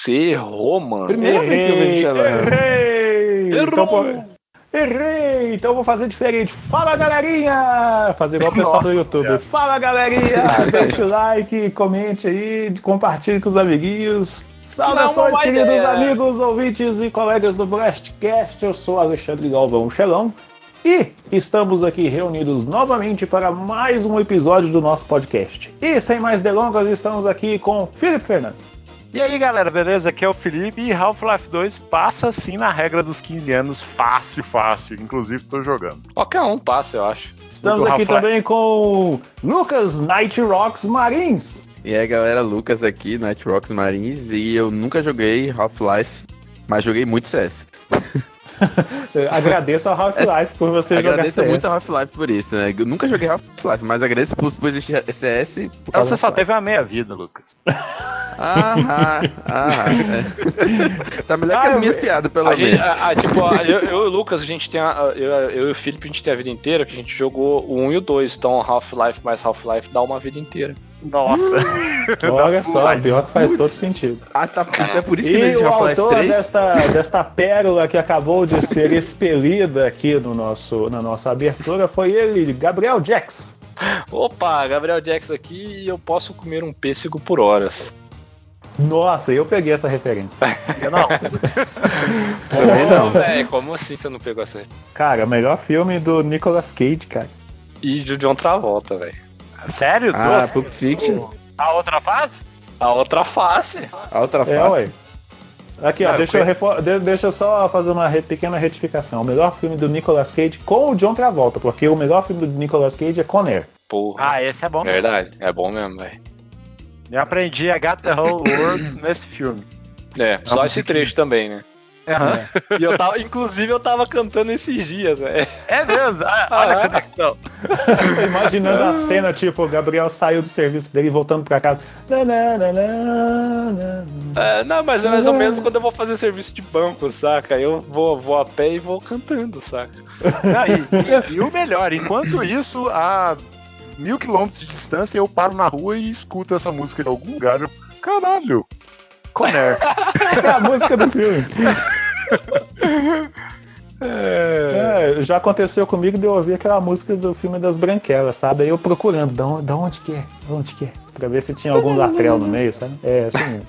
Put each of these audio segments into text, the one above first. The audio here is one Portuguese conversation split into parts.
Você errou, mano. Primeira vez que eu vejo Xelão. Errei! Errou! Então, pô, errei! Então eu vou fazer diferente. Fala, galerinha! Fazer igual o pessoal do YouTube. Fala, galerinha! Deixa o like, comente aí, compartilhe com os amiguinhos. Saudações, uma queridos ideia. amigos, ouvintes e colegas do Blastcast. Eu sou Alexandre Galvão Xelão. E estamos aqui reunidos novamente para mais um episódio do nosso podcast. E sem mais delongas, estamos aqui com Felipe Fernandes. E aí galera, beleza? Aqui é o Felipe e Half-Life 2 passa sim na regra dos 15 anos, fácil, fácil. Inclusive tô jogando. Qualquer um passa, eu acho. Estamos aqui também com Lucas Night Rocks Marins. E aí galera, Lucas aqui, Night Rocks Marines, e eu nunca joguei Half-Life, mas joguei muito CS. Agradeço ao Half-Life por você jogar Agradeço CS. muito a Half-Life por isso, né? Eu nunca joguei Half-Life, mas agradeço por, por existir CS. Por Então você só teve uma meia vida, Lucas. Ah, ah, é. Tá melhor que Ah, as minhas eu- piadas, pelo A gente, menos. a- a- tipo, eu, eu e o Lucas, a gente tem. a- eu, eu e o Felipe, a gente tem a vida inteira, que a gente jogou o 1 e o 2. Então Half-Life mais Half-Life dá uma vida inteira. Nossa. Olha só, Mas- pior que faz todo sentido. Ah, tá. Então é por isso que E o autor 3. desta, desta pérola que acabou de ser expelida aqui no nosso, na nossa abertura foi ele, Gabriel Jax. Opa, Gabriel Jackson aqui e eu posso comer um pêssego por horas. Nossa, eu peguei essa referência. Eu não. Também não. Como assim você não pegou essa? Cara, melhor filme do Nicolas Cage, cara. E de John Travolta, velho. Sério? Ah, Duas? Pulp Fiction, A outra fase? A outra face. a outra É, face. ué. Aqui, ó, deixa, eu refor- de- deixa eu só fazer uma re- pequena retificação. O melhor filme do Nicolas Cage com o John Travolta, porque o melhor filme do Nicolas Cage é Con Air. Porra. Ah, esse é bom. Verdade, é bom mesmo, velho. Eu aprendi a Got the Whole World nesse filme. É, só esse trecho também, né? Aham. E eu tava, inclusive, eu tava cantando esses dias, velho. É mesmo? Ah, olha Ah, a conexão. Tô imaginando a cena, tipo, o Gabriel saiu do serviço dele e voltando pra casa. É, não, mas é mais ou menos quando eu vou fazer serviço de banco, saca? Eu vou, vou a pé e vou cantando, saca? Ah, e, e- e o melhor, enquanto isso, a mil quilômetros de distância, eu paro na rua e escuto essa música de algum lugar. Eu, Caralho! Conner. É a música do filme. É, já aconteceu comigo de eu ouvir aquela música do filme das branquelas, sabe? Aí eu procurando, da onde, da onde que é? Da onde que é? Pra ver se tinha algum latrel no meio, sabe? É, assim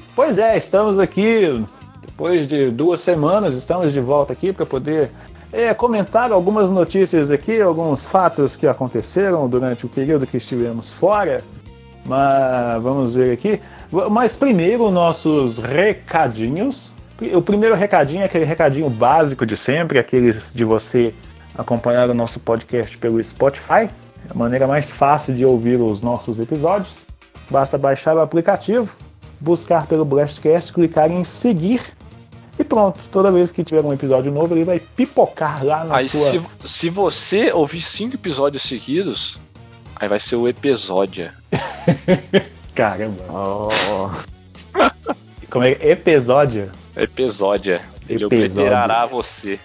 pois é, estamos aqui, depois de duas semanas, estamos de volta aqui para poder é, comentar algumas notícias aqui, alguns fatos que aconteceram durante o período que estivemos fora. Mas vamos ver aqui. Mas primeiro, nossos recadinhos. O primeiro recadinho é aquele recadinho básico de sempre, aquele de você acompanhar o nosso podcast pelo Spotify. É a maneira mais fácil de ouvir os nossos episódios. Basta baixar o aplicativo, buscar pelo Blastcast, clicar em seguir e pronto. Toda vez que tiver um episódio novo, ele vai pipocar lá na Aí, sua. se, se você ouvir cinco episódios seguidos, aí vai ser o episódio. Caramba. Oh, Como é? Episódio? Episódio. Ele Episódio. obliterará você.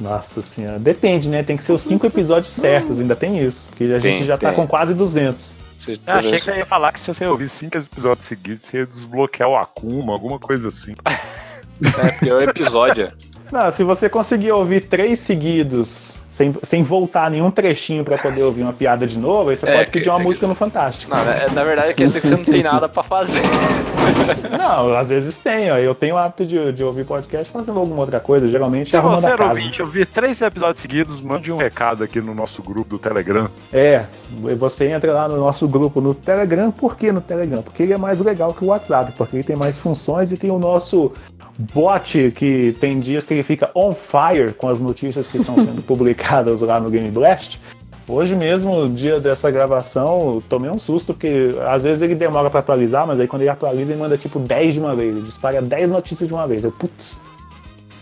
Nossa senhora. Depende, né? Tem que ser os cinco episódios certos, ainda tem isso. Porque a Tem, gente já tá tem. com quase 200. Você- Eu achei que você ia falar que se você ouvir cinco episódios seguidos, você ia desbloquear o Akuma, alguma coisa assim. É, porque é o episódio. Não, se você conseguir ouvir três seguidos, sem, sem voltar nenhum trechinho pra poder ouvir uma piada de novo, aí você É, pode pedir uma que- música no Fantástico. Não, na, na verdade quer dizer que você não tem nada pra fazer. Não, às vezes tem, ó. Eu tenho o hábito de, de ouvir podcast fazendo alguma outra coisa, geralmente Se arrumando você a casa. ouvinte, ouvir três episódios seguidos, mande um recado aqui no nosso grupo do Telegram. É, você entra lá no nosso grupo no Telegram. Por que no Telegram? Porque ele é mais legal que o WhatsApp, porque ele tem mais funções e tem o nosso bot que tem dias que ele fica on fire com as notícias que estão sendo publicadas lá no Game Blast. Hoje mesmo, dia dessa gravação, tomei um susto, porque às vezes ele demora pra atualizar, mas aí quando ele atualiza, ele manda tipo 10 de uma vez. Ele dispara 10 notícias de uma vez. Eu, putz,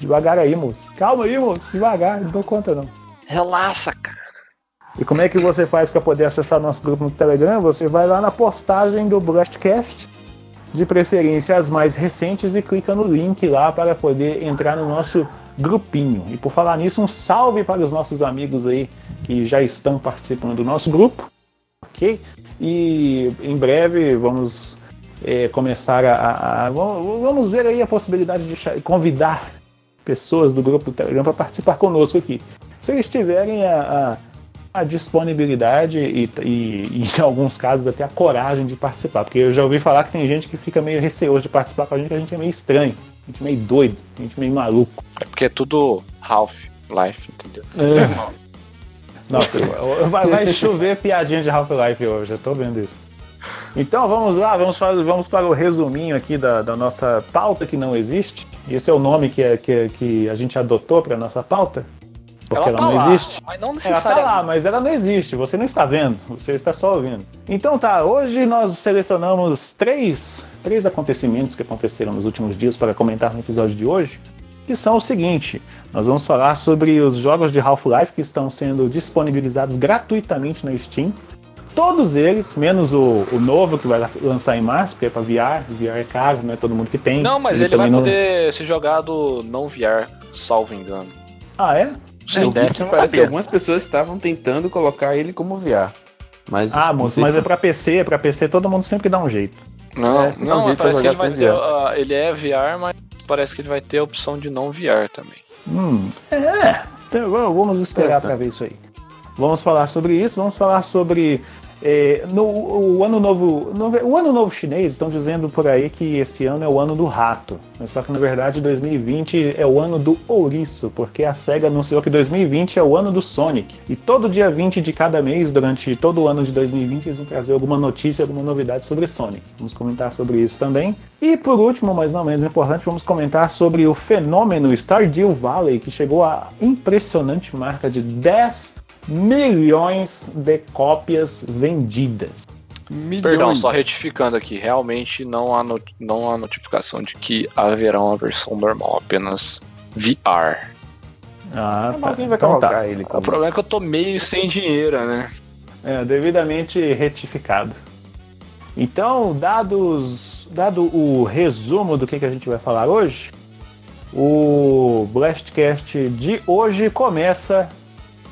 devagar aí, moço. Calma aí, moço, devagar, não dou conta não. Relaxa, cara. E como é que você faz para poder acessar nosso grupo no Telegram? Você vai lá na postagem do Blastcast, de preferência as mais recentes, e clica no link lá para poder entrar no nosso grupinho. E por falar nisso, um salve para os nossos amigos aí que já estão participando do nosso grupo, ok? E em breve vamos é, começar a, a, Vamos ver aí a possibilidade de convidar pessoas do grupo do Telegram para participar conosco aqui. Se eles tiverem a, a, a disponibilidade e, e, e, em alguns casos, até a coragem de participar. Porque eu já ouvi falar que tem gente que fica meio receoso de participar com a gente, que a gente é meio estranho, gente é meio doido, a gente é meio maluco. É porque é tudo Half-Life, entendeu? É. Não, vai, vai chover piadinha de Half-Life hoje, eu tô vendo isso. Então vamos lá, vamos, fazer, vamos para o resuminho aqui da, da, nossa pauta que não existe. Esse é o nome que, é, que, é, que a gente adotou para nossa pauta. Porque ela, ela tá não lá, existe. Mas não necessariamente. Ela tá lá, mas ela não existe. Você não está vendo, você está só ouvindo. Então tá, hoje nós selecionamos três, três acontecimentos que aconteceram nos últimos dias para comentar no episódio de hoje que são o seguinte: nós vamos falar sobre os jogos de Half-Life que estão sendo disponibilizados gratuitamente na Steam. Todos eles, menos o, o novo que vai lançar em março, porque é para VR, VR é caro, não é todo mundo que tem. Não, mas ele, ele vai não... poder ser jogado não VR, salvo engano. Ah, é? Sim, é, parece sabia. que algumas pessoas estavam tentando colocar ele como VR. Mas ah, moço, mas se... é para PC, é para PC todo mundo sempre dá um jeito. Não, é, não, um jeito parece que ele, vai ter, uh, ele é VR, mas parece que ele vai ter a opção de não VR também. Hum, é, então, vamos esperar para ver isso aí. Vamos falar sobre isso, vamos falar sobre é, no o ano novo, no, o ano novo chinês estão dizendo por aí que esse ano é o ano do rato. Só que na verdade 2020 é o ano do ouriço, porque a Sega anunciou que 2020 é o ano do Sonic. E todo dia 20 de cada mês, durante todo o ano de 2020, eles vão trazer alguma notícia, alguma novidade sobre Sonic. Vamos comentar sobre isso também. E por último, mas não menos importante, vamos comentar sobre o fenômeno Stardew Valley, que chegou a impressionante marca de 10 milhões de cópias vendidas. Milhões. Perdão, só retificando aqui, realmente não há, not não há notificação de que haverá uma versão normal, apenas VR. Ah, tá. alguém vai então, colocar tá. ele. Como... O problema é que eu tô meio sem dinheiro, né? É, devidamente retificado. Então, dados, dado o resumo do que, que a gente vai falar hoje, o Blastcast de hoje começa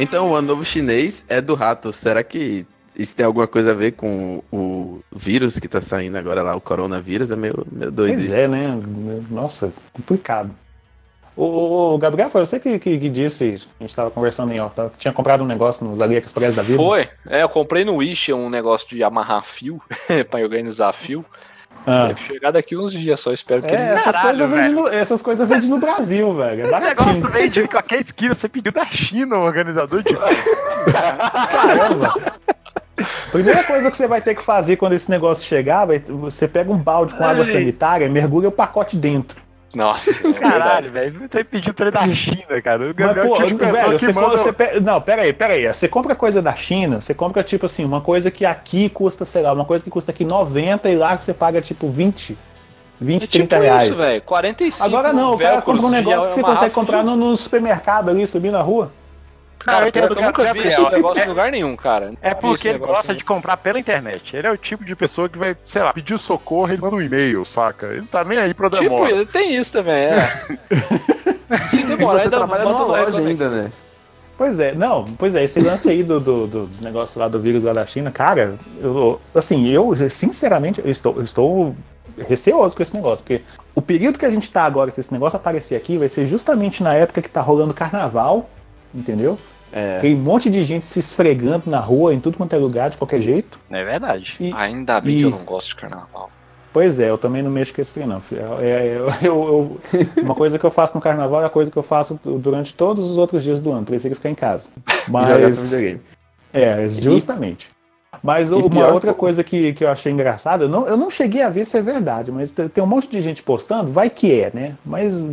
Então, o ano novo chinês é do rato. Será que isso tem alguma coisa a ver com o vírus que tá saindo agora lá, o coronavírus? É meio, meio doido pois isso. é, né? Nossa, complicado. O, Gabriel, foi você que, que, que, disse, a gente tava conversando em off, que tinha comprado um negócio nos AliExpress da vida? Foi, é, eu comprei no Wish um negócio de amarrar fio, pra organizar fio. Ah. Deve chegar daqui uns dias, só espero que é, ele... essas, Caralho, coisas no, essas coisas vendem no Brasil, velho. É Esse negócio vende qualquer esquina, você pediu da China o organizador de. Caramba! A primeira coisa que você vai ter que fazer quando esse negócio chegar, você pega um balde com água sanitária, mergulha o pacote dentro. Nossa, é caralho, velho. Você pediu trem da China, cara. O Mas, pô, velho, você, manda... você pe... Não, pera aí, pera aí. Você compra coisa da China, você compra, tipo assim, uma coisa que aqui custa, sei lá, uma coisa que custa aqui 90 e lá você paga, tipo, 20. 20, é 30 tipo reais. Isso, velho. 45. Agora não, o cara compra um negócio que você consegue comprar no, no supermercado ali, subir na rua. Cara, eu, eu nunca vi esse negócio em lugar nenhum, cara. É porque ele gosta de comprar pela internet. Ele é o tipo de pessoa que vai, sei lá, pedir socorro, ele manda um e-mail, saca? Ele tá nem aí pro demora. Tipo, ele tem isso também, é. Se demorar, você trabalha numa loja ainda, né? Pois é, não, pois é, esse lance aí do, do, do, negócio lá do vírus lá da China, cara, eu, assim, eu, sinceramente, eu estou, eu estou receoso com esse negócio, porque o período que a gente tá agora, se esse negócio aparecer aqui, vai ser justamente na época que tá rolando carnaval, entendeu? É. Tem um monte de gente se esfregando na rua, em tudo quanto é lugar, de qualquer jeito. É verdade. E, Ainda bem e... que eu não gosto de carnaval. Pois é, eu também não mexo com esse trem, não. filho. É, é, eu- eu- eu- uma coisa que eu faço no carnaval é a coisa que eu faço durante todos os outros dias do ano. Prefiro ficar em casa. Mas. É, justamente. Mas e uma pior outra coisa que, que eu achei engraçada, eu não, eu não cheguei a ver se é verdade, mas tem tem um monte de gente postando, vai que é, né? Mas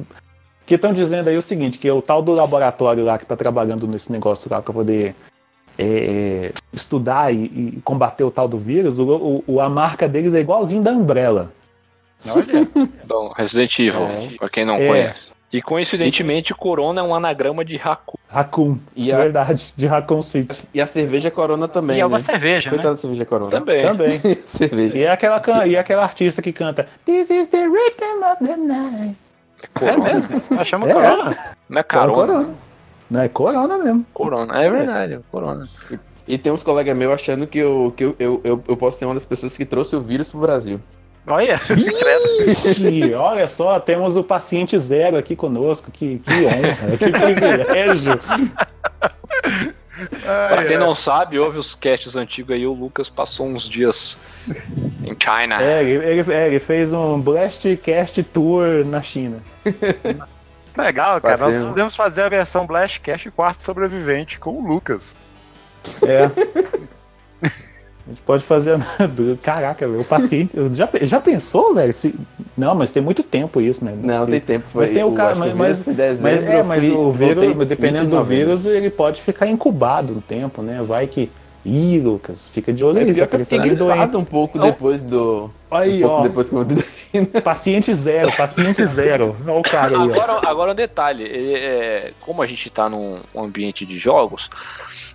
que estão dizendo aí o seguinte, que é o tal do laboratório lá que está trabalhando nesse negócio lá para poder é, é, estudar e, e combater o tal do vírus, o, o- a marca deles é igualzinho da Umbrella. Olha. Então, Resident Evil, É. pra quem não É. conhece. E coincidentemente, Corona é um anagrama de Haku. Raccoon, E a- verdade, de Raccoon City. E a cerveja Corona também, E é uma né? cerveja, né? Coitada da cerveja Corona. Também. Também. cerveja. E é aquela, can- e é aquela artista que canta This is the rhythm of the night. É mesmo? Nós chamamos É. Corona. Não é Corona. carona. corona. Não é corona mesmo. Corona. É verdade, é Corona. E tem uns colegas meus achando que, eu, que eu, eu, eu, eu posso ser uma das pessoas que trouxe o vírus pro Brasil. Olha. Ixi, olha só, temos o paciente zero aqui conosco. Que, que honra, que privilégio. Pra quem não sabe, ouve os casts antigos aí, o Lucas passou uns dias em China. É, ele, ele- é, ele fez um Blastcast Tour na China. Legal, cara. Nós Passeio. podemos fazer a versão Blastcast Quarto Sobrevivente com o Lucas. É. A gente pode fazer. Caraca, o paciente. Já, já pensou, velho? Se... Não, mas tem muito tempo isso, né? Não, sei. tem tempo. Foi, Mas tem o cara- mas- mas- Mas, dezembro, é, mas fui- o vírus, dependendo de do vírus, ele pode ficar incubado um tempo, né? Vai que. Ih, Lucas, fica de olho É pior que eu você fiquei doente. gripado um pouco Não. depois do. Aí, um pouco ó. depois que eu voltei. Paciente zero, paciente zero. Olha o cara aí, ó. Agora, agora um detalhe, é, como a gente tá num ambiente de jogos,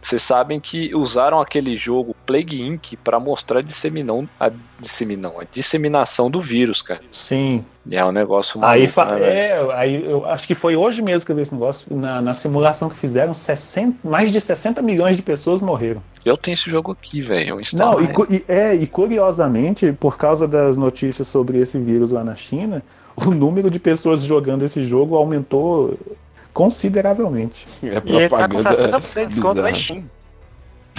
vocês sabem que usaram aquele jogo Plague Inc. pra mostrar a disseminão, a disseminão, a disseminação do vírus, cara. Sim. É um negócio Aí, maluco, né, é, aí eu acho que foi hoje mesmo que eu vi esse negócio. Na, na simulação que fizeram, 60, mais de 60 milhões de pessoas morreram. Eu tenho esse jogo aqui, velho. Não, e, e- é, e curiosamente, por causa das notícias sobre esse vírus lá na China, o número de pessoas jogando esse jogo aumentou consideravelmente. É E ele tá com propaganda 60% de desconto na bizarra. Steam.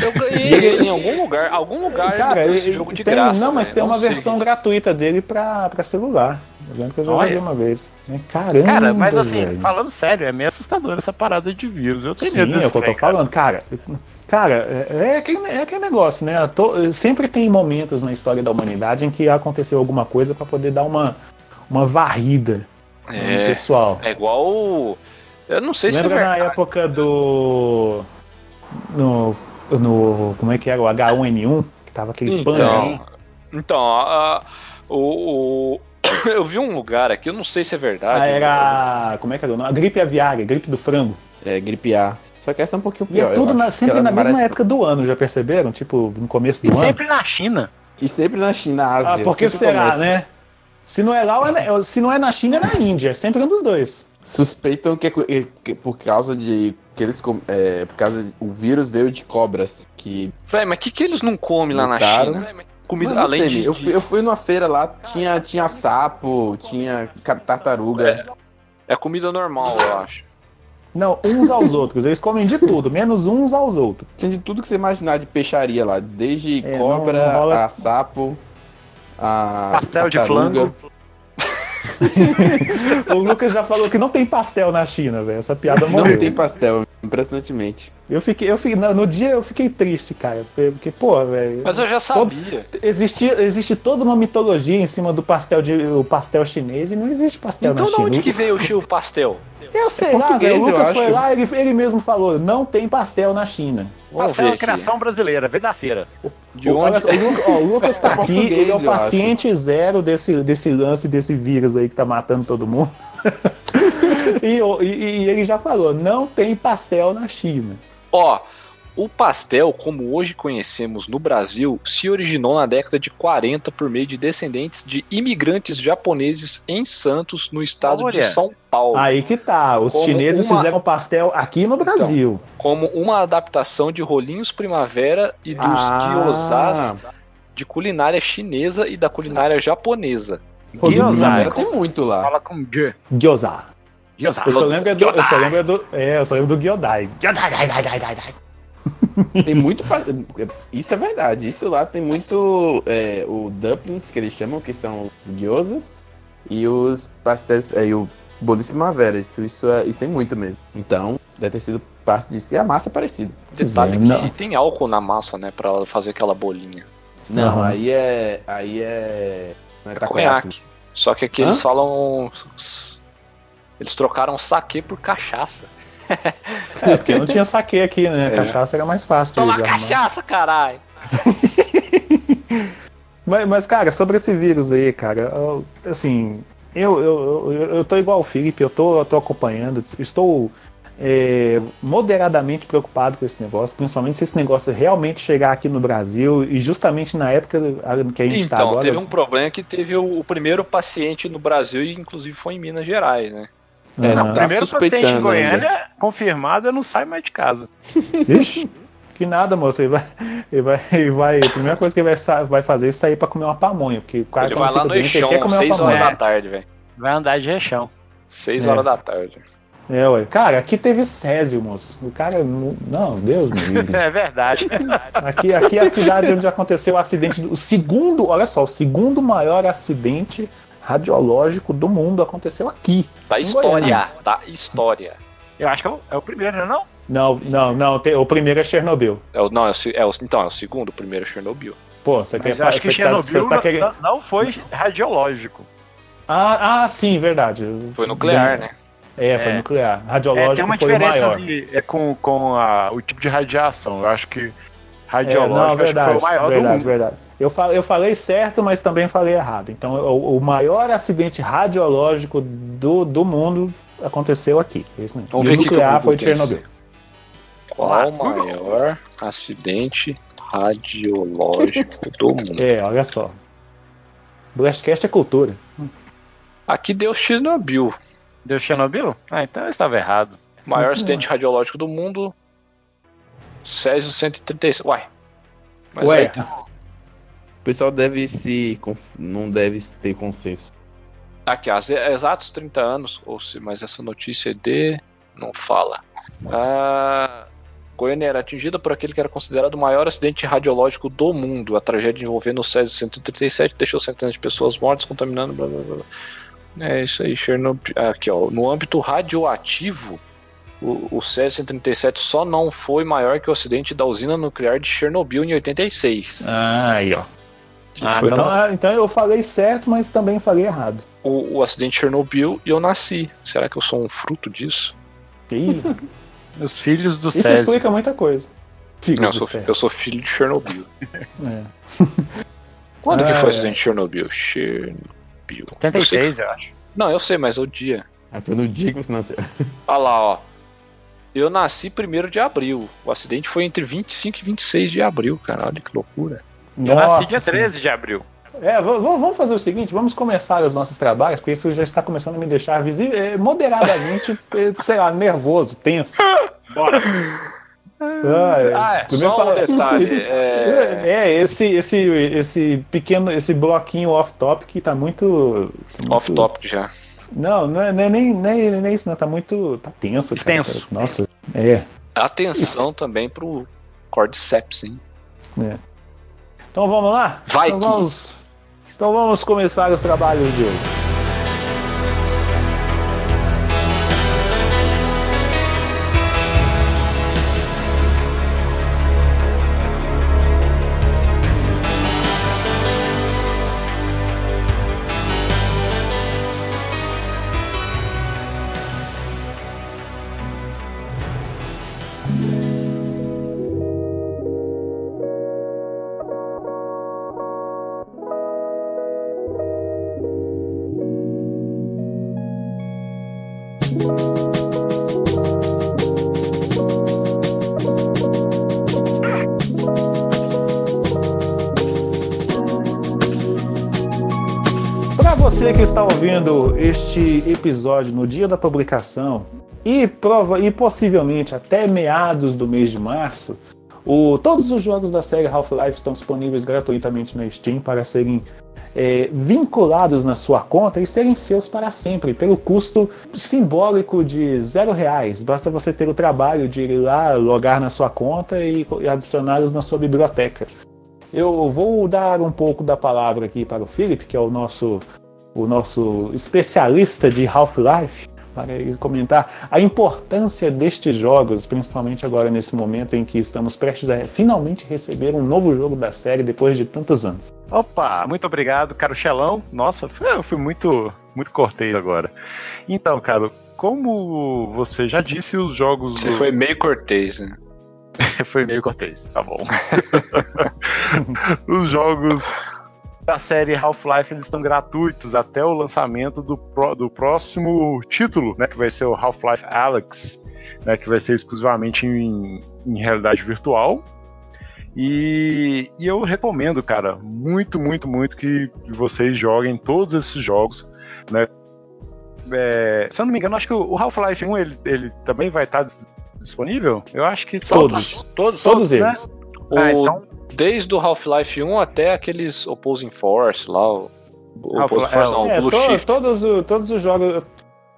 Eu ganhei ele em algum lugar. Algum lugar Cara, ele esse jogo de tem- graça. não, mas velho, tem uma sei. versão gratuita dele pra, pra celular. Eu lembro que eu já Olha. joguei uma vez. É, Caramba, Cara, mas assim, velho. falando sério, é meio assustador essa parada de vírus. Eu tenho Sim, medo é o que eu tô cara. falando, cara. Cara, é, é aquele, é aquele negócio, né? To- sempre tem momentos na história da humanidade em que aconteceu alguma coisa pra poder dar uma, uma varrida no É, pessoal. é igual. Eu não sei se é Lembra na verdade. época do. No, no. Como é que era? O H1N1? Que tava aquele pano aí. Então, então a- a- o, o- eu vi um lugar aqui, eu não sei se é verdade. Ah, era. Como é que era o nome? A gripe aviária, gripe do frango. É, gripe A. Só que essa é um pouquinho E é pior. tudo na- sempre na mesma parece- época do ano, já perceberam? Tipo, no começo E do ano. sempre na China. E sempre na China, na Ásia. Ah, por que sempre será, começa. né? Se não é lá, é na- se não é na China, é na Índia. É sempre um dos dois. Suspeitam que, é que por causa de. Que eles, com- é, por causa de, o vírus veio de cobras. Que. Falei, mas o que, que eles não comem lá na. China? Comida, Mano, não além sei, de. eu, de- fui, eu fui numa feira lá, tinha, tinha sapo, tinha tartaruga. É comida normal, eu acho. Não, uns aos outros. Eles comem de tudo, menos uns aos outros. Tinha de tudo que você imaginar de peixaria lá. Desde É, cobra, não- não rola- a sapo, a. Pastel de tartaruga. flango. O Lucas já falou que não tem pastel na China, velho. Essa piada Não morreu. tem pastel, impressionantemente. Eu fiquei, eu fiquei, no, dia eu fiquei triste, cara. Porque, pô, velho. Mas eu já sabia. Existe, existe toda uma mitologia em cima do pastel de o pastel chinês e não existe pastel Então na de China. onde que veio o Chiu Pastel? Eu sei É lá, velho. O Lucas foi lá, ele, ele mesmo falou, não tem pastel na China. Vamos Pastel é uma criação brasileira, vem da feira. De o, onde? o, Lu- ó, o Lucas tá É aqui, ele é o paciente zero desse, desse lance, desse vírus aí que tá matando todo mundo. e, e- e ele já falou, não tem pastel na China. Ó, o pastel, como hoje conhecemos no Brasil, se originou na década de 40 por meio de descendentes de imigrantes japoneses em Santos, no estado Olha. de São Paulo, Aí que tá, os Como chineses uma- fizeram pastel aqui no Brasil. como uma adaptação de rolinhos primavera e dos Ah. gyozas de culinária chinesa e da culinária japonesa. Gyoza. Agora tem muito lá. Fala com G. Gyoza. Gyoza. Eu só lembro do, eu só lembro do, é, eu só lembro do Gyodai. Gyodai, dai, dai, dai, dai, dai. Tem muito. Isso é verdade. Isso lá tem muito. é, o dumplings, que eles chamam, que são os gyozas, e os pastéis. É, e o bolo de primavera. Isso, isso, é, isso tem muito mesmo. Então, deve ter sido parte disso. E a massa é parecida. Detalhe é, que não. tem álcool na massa, né? Pra fazer aquela bolinha. Não, Aham. aí é. Aí é. Não é É conhaque. Só que aqui Hã? eles falam. Eles trocaram saque por cachaça. É, porque não tinha saque aqui, né? É. Cachaça era mais fácil Toma cachaça, caralho! Mas, mas, cara, sobre esse vírus aí, cara, eu- assim, eu, eu, eu, eu tô igual o Felipe, eu tô, eu tô acompanhando, estou é, moderadamente preocupado com esse negócio, principalmente se esse negócio realmente chegar aqui no Brasil e justamente na época que a gente tá Então, agora. teve um problema que teve o, o primeiro paciente no Brasil e inclusive foi em Minas Gerais, né? É, Aham. Tá Primeiro paciente em suspeitando Goiânia, confirmado, não sai mais de casa. Ixi, que nada, moço. Ele vai, ele vai, ele vai, a primeira coisa que ele vai, vai fazer é sair pra comer uma pamonha, porque o cara Ele vai lá no doente, ele quer comer 6 uma horas da tarde, velho. Vai andar de rechão. 6 É. horas da tarde. É, ué. Cara, aqui teve Césio, moço. O cara. não- Não, Deus me livre. É verdade. Aqui, aqui é a cidade onde aconteceu o acidente. O segundo, olha só, o segundo maior acidente radiológico do mundo aconteceu aqui. Da Em história. Goiânia. Da história. Eu acho que é o, é o primeiro, não é não? Não, não, não. tem- o primeiro é Chernobyl. É o, não, é o, é o, então, é o segundo, o primeiro é Chernobyl. Pô, você quer acho que tá, Chernobyl você tá não- querendo. não, não foi radiológico. Ah, ah, sim, verdade. Foi nuclear, né? É, foi É. nuclear. É, tem Radiológico uma foi o diferença maior. de- é com, com a- o tipo de radiação. Eu acho que É, radiológico não, acho que verdade, foi o maior verdade, do mundo. verdade. Eu, fa- eu falei certo, mas também falei errado. Então, o, o maior acidente radiológico do, do mundo aconteceu aqui. Mesmo. Vamos e ver o nuclear foi tem Chernobyl. Qual o maior acidente radiológico do mundo? É, olha só. Blastcast é cultura. Aqui deu Chernobyl. Deu Chernobyl? Ah, então eu estava errado. Maior Uhum. acidente radiológico do mundo. Césio 136. Uai. Mas Ué, aí tem- O pessoal deve se. Não deve ter consenso. Aqui, há exatos 30 anos, ou se, mas essa notícia é de. não fala. Ah, Goiânia era atingida por aquele que era considerado o maior acidente radiológico do mundo. A tragédia envolvendo o Césio 137 deixou centenas de pessoas mortas, contaminando. Blá, blá, blá. É isso aí, Chernobyl. Aqui, ó. No âmbito radioativo, o, o Césio 137 só não foi maior que o acidente da usina nuclear de Chernobyl em 86. aí, ó. Que Ah, foi Então, ah, então eu falei certo, mas também falei errado. o, o acidente de Chernobyl e eu nasci. Será que eu sou um fruto disso? Ih, Os filhos do isso Césio. explica muita coisa. Não, eu do sou, eu sou filho de Chernobyl. É. Quando que Ah, foi o é. acidente de Chernobyl? Chernobyl. Eu 86, sei- eu acho. Não, eu sei, mas é o dia. Aí foi no dia que você nasceu. Olha lá, ó. Eu nasci 1 de abril. O acidente foi entre 25 e 26 de abril, cara. Olha que loucura. Eu Nossa nasci dia Senhora. 13 de abril. É, vamos fazer o seguinte, vamos começar os nossos trabalhos, porque isso já está começando a me deixar visível, é, moderadamente, é, sei lá, nervoso, tenso. Bora. Ah, é. Ah, é. Primeiro Só um fala- detalhe. É... É, esse, esse, esse pequeno, esse bloquinho off-top que tá muito. muito- Off-topic já. Não, não é, não é nem, nem, nem isso, não. Tá muito. Tá tenso, cara. Extenso. Nossa. É. Atenção também pro Cordyceps, hein? Então vamos lá? Vai então que- vamos, então vamos começar os trabalhos de hoje. Você que está ouvindo este episódio no dia da publicação e, prova, e possivelmente até meados do mês de março, O, todos os jogos da série Half-Life estão disponíveis gratuitamente na Steam para serem é, vinculados na sua conta e serem seus para sempre, pelo custo simbólico de zero reais. Basta você ter o trabalho de ir lá, logar na sua conta e, e adicioná-los na sua biblioteca. Eu vou dar um pouco da palavra aqui para o Philip, que é o nosso, o nosso especialista de Half-Life para ele comentar a importância destes jogos, principalmente agora nesse momento em que estamos prestes a finalmente receber um novo jogo da série depois de tantos anos. Opa, muito obrigado, caro Xelão. Nossa, eu fui muito, muito cortês agora. Então, cara, como você já disse, os jogos. Você do... foi meio cortês, né? foi meio cortês, tá bom. os jogos da série Half-Life eles estão gratuitos até o lançamento do, pro, do próximo título, né, que vai ser o Half-Life Alyx, né, que vai ser exclusivamente em, em realidade virtual. E, e, eu recomendo, cara, muito, muito, muito que vocês joguem todos esses jogos, né? É, se eu não me engano, acho que o Half-Life 1 ele, ele também vai estar disponível. Eu acho que todos, todos, todos, todos né? eles. Né? O, ah, então... Desde o Half-Life 1 até aqueles Opposing Force lá. O, Opposing Force, não, é, Blue to, Shift. Todos, todos os jogos.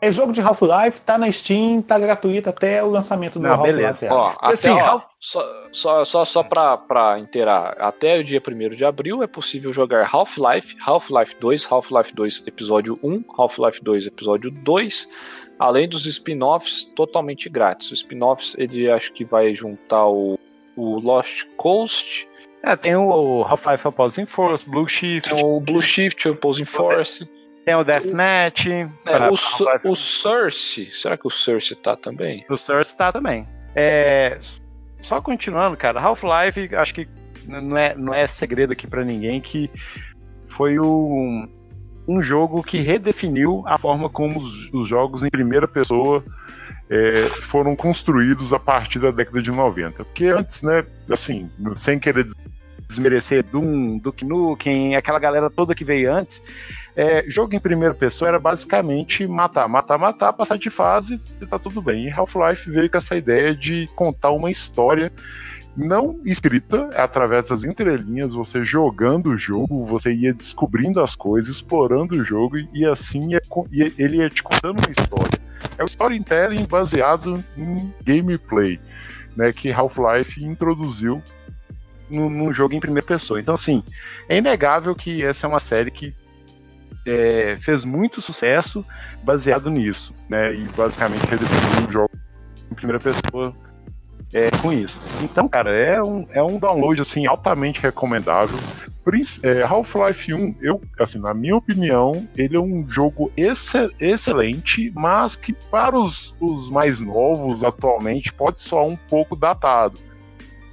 É jogo de Half-Life, tá na Steam, tá gratuito até o lançamento do Half-Life. Ó, até, assim, ó, só, só, só, só pra, pra inteirar, até o dia 1 de abril é possível jogar Half-Life, Half-Life 2, Half-Life 2 Episódio 1, Half-Life 2 Episódio 2, além dos spin-offs totalmente grátis. Os spin-offs, ele acho que vai juntar o, o Lost Coast, é, tem o Half-Life Opposing Force, Blue Shift. Tem o Blue Shift, Opposing Force. Tem o Deathmatch. É, o, o Source, será que o Source tá também? O Source tá também. É, só continuando, cara, Half-Life, acho que não é, não é segredo aqui para ninguém que foi um, um jogo que redefiniu a forma como os, os jogos em primeira pessoa é, foram construídos a partir da década de 90. Porque antes, né, assim, sem querer desmerecer Doom, Duke Nukem, aquela galera toda que veio antes, é, jogo em primeira pessoa era basicamente matar, matar, matar, passar de fase e tá tudo bem. E Half-Life veio com essa ideia de contar uma história não escrita, é através das entrelinhas, você jogando o jogo, você ia descobrindo as coisas, explorando o jogo e assim ia, ele ia te contando uma história. É o storytelling baseado em gameplay, né, que Half-Life introduziu num, jogo em primeira pessoa. Então, assim, é inegável que essa é uma série que é, fez muito sucesso baseado nisso, né? E basicamente redefiniu um jogo em primeira pessoa é, com isso. Então, cara, é um, é um download assim altamente recomendável. É, Half-Life 1, eu, assim, na minha opinião, ele é um jogo excelente, mas que para os, os mais novos atualmente pode soar um pouco datado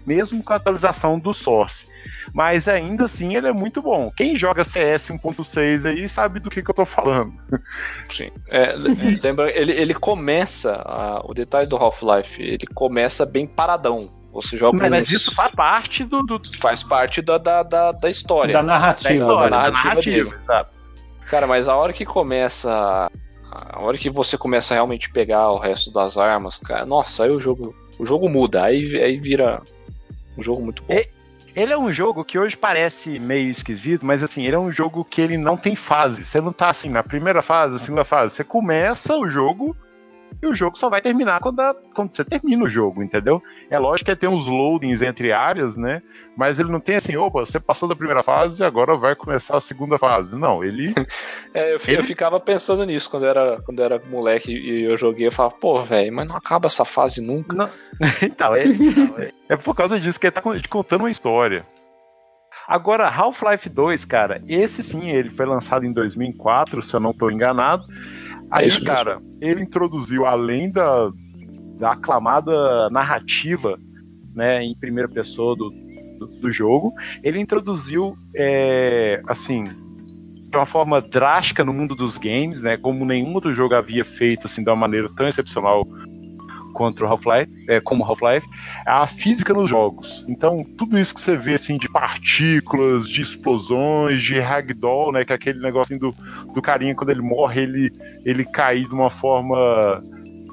mesmo com a atualização do Source. Mas ainda assim ele é muito bom. Quem joga CS 1.6 aí sabe do que, que eu tô falando. Sim. É, lembra, ele, ele começa, o detalhe do Half-Life, ele começa bem paradão. Você joga mas, mas isso faz parte do, do... Faz parte da, da, da, da história. Da narrativa. Da, história, da narrativa, narrativa exato. Cara, mas a hora que começa. A hora que você começa a realmente pegar o resto das armas, cara, nossa, aí o jogo, o jogo muda, aí, aí vira um jogo muito bom. Ele é um jogo que hoje parece meio esquisito, mas assim, ele é um jogo que ele não tem fase. Você não tá assim na primeira fase, na segunda fase. Você começa o jogo e o jogo só vai terminar quando, a, quando você termina o jogo, entendeu? É lógico que tem uns loadings entre áreas, né? Mas ele não tem assim, opa, você passou da primeira fase e agora vai começar a segunda fase. Não, ele. é, eu, ele... eu, ficava pensando nisso quando eu era, quando era moleque e eu joguei. Eu falava, pô, velho, mas não acaba essa fase nunca. Não... então, é, então, é, é por causa disso que ele tá te contando uma história. Agora, Half-Life 2, cara, esse sim, ele foi lançado em 2004, se eu não estou enganado. Aí, é cara, ele introduziu, além da, da aclamada narrativa, né, em primeira pessoa do, do, do jogo, ele introduziu, é, assim, de uma forma drástica no mundo dos games, né, como nenhum outro jogo havia feito, assim, de uma maneira tão excepcional contra o Half-Life, é, como Half-Life, a física nos jogos. Então, tudo isso que você vê assim de partículas, de explosões, de ragdoll, né, que é aquele negócio do, do carinha quando ele morre, ele ele cair de uma forma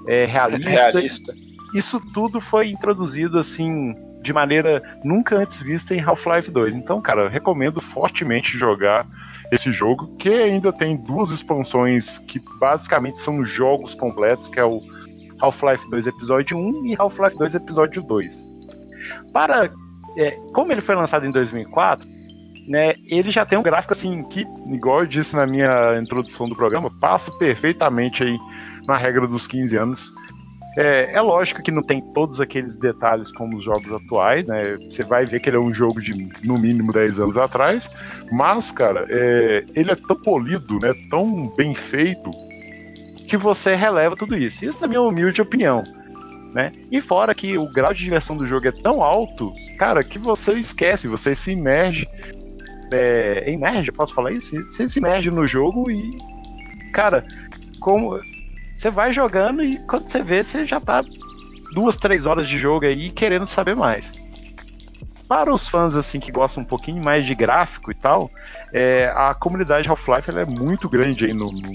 é, realista. realista. Isso tudo foi introduzido assim de maneira nunca antes vista em Half-Life 2. Então, cara, eu recomendo fortemente jogar esse jogo, que ainda tem duas expansões que basicamente são jogos completos, que é o Half-Life 2 Episódio 1 e Half-Life 2 Episódio 2. Para, é, como ele foi lançado em 2004, né, ele já tem um gráfico assim que, igual eu disse na minha introdução do programa, passa perfeitamente aí na regra dos 15 anos. É, é, lógico que não tem todos aqueles detalhes como os jogos atuais, né? Você vai ver que ele é um jogo de no mínimo 10 anos atrás, mas, cara, é, ele é tão polido, né? Tão bem feito que você releva tudo isso. Isso na minha humilde opinião, né? E fora que o grau de diversão do jogo é tão alto, cara, que você esquece, você se imerge. É, imerge, posso falar isso? Você se imerge no jogo e, cara, como você vai jogando e quando você vê, você já tá duas, três horas de jogo aí querendo saber mais. Para os fãs assim que gostam um pouquinho mais de gráfico e tal, é, a comunidade Half-Life é muito grande aí no, no,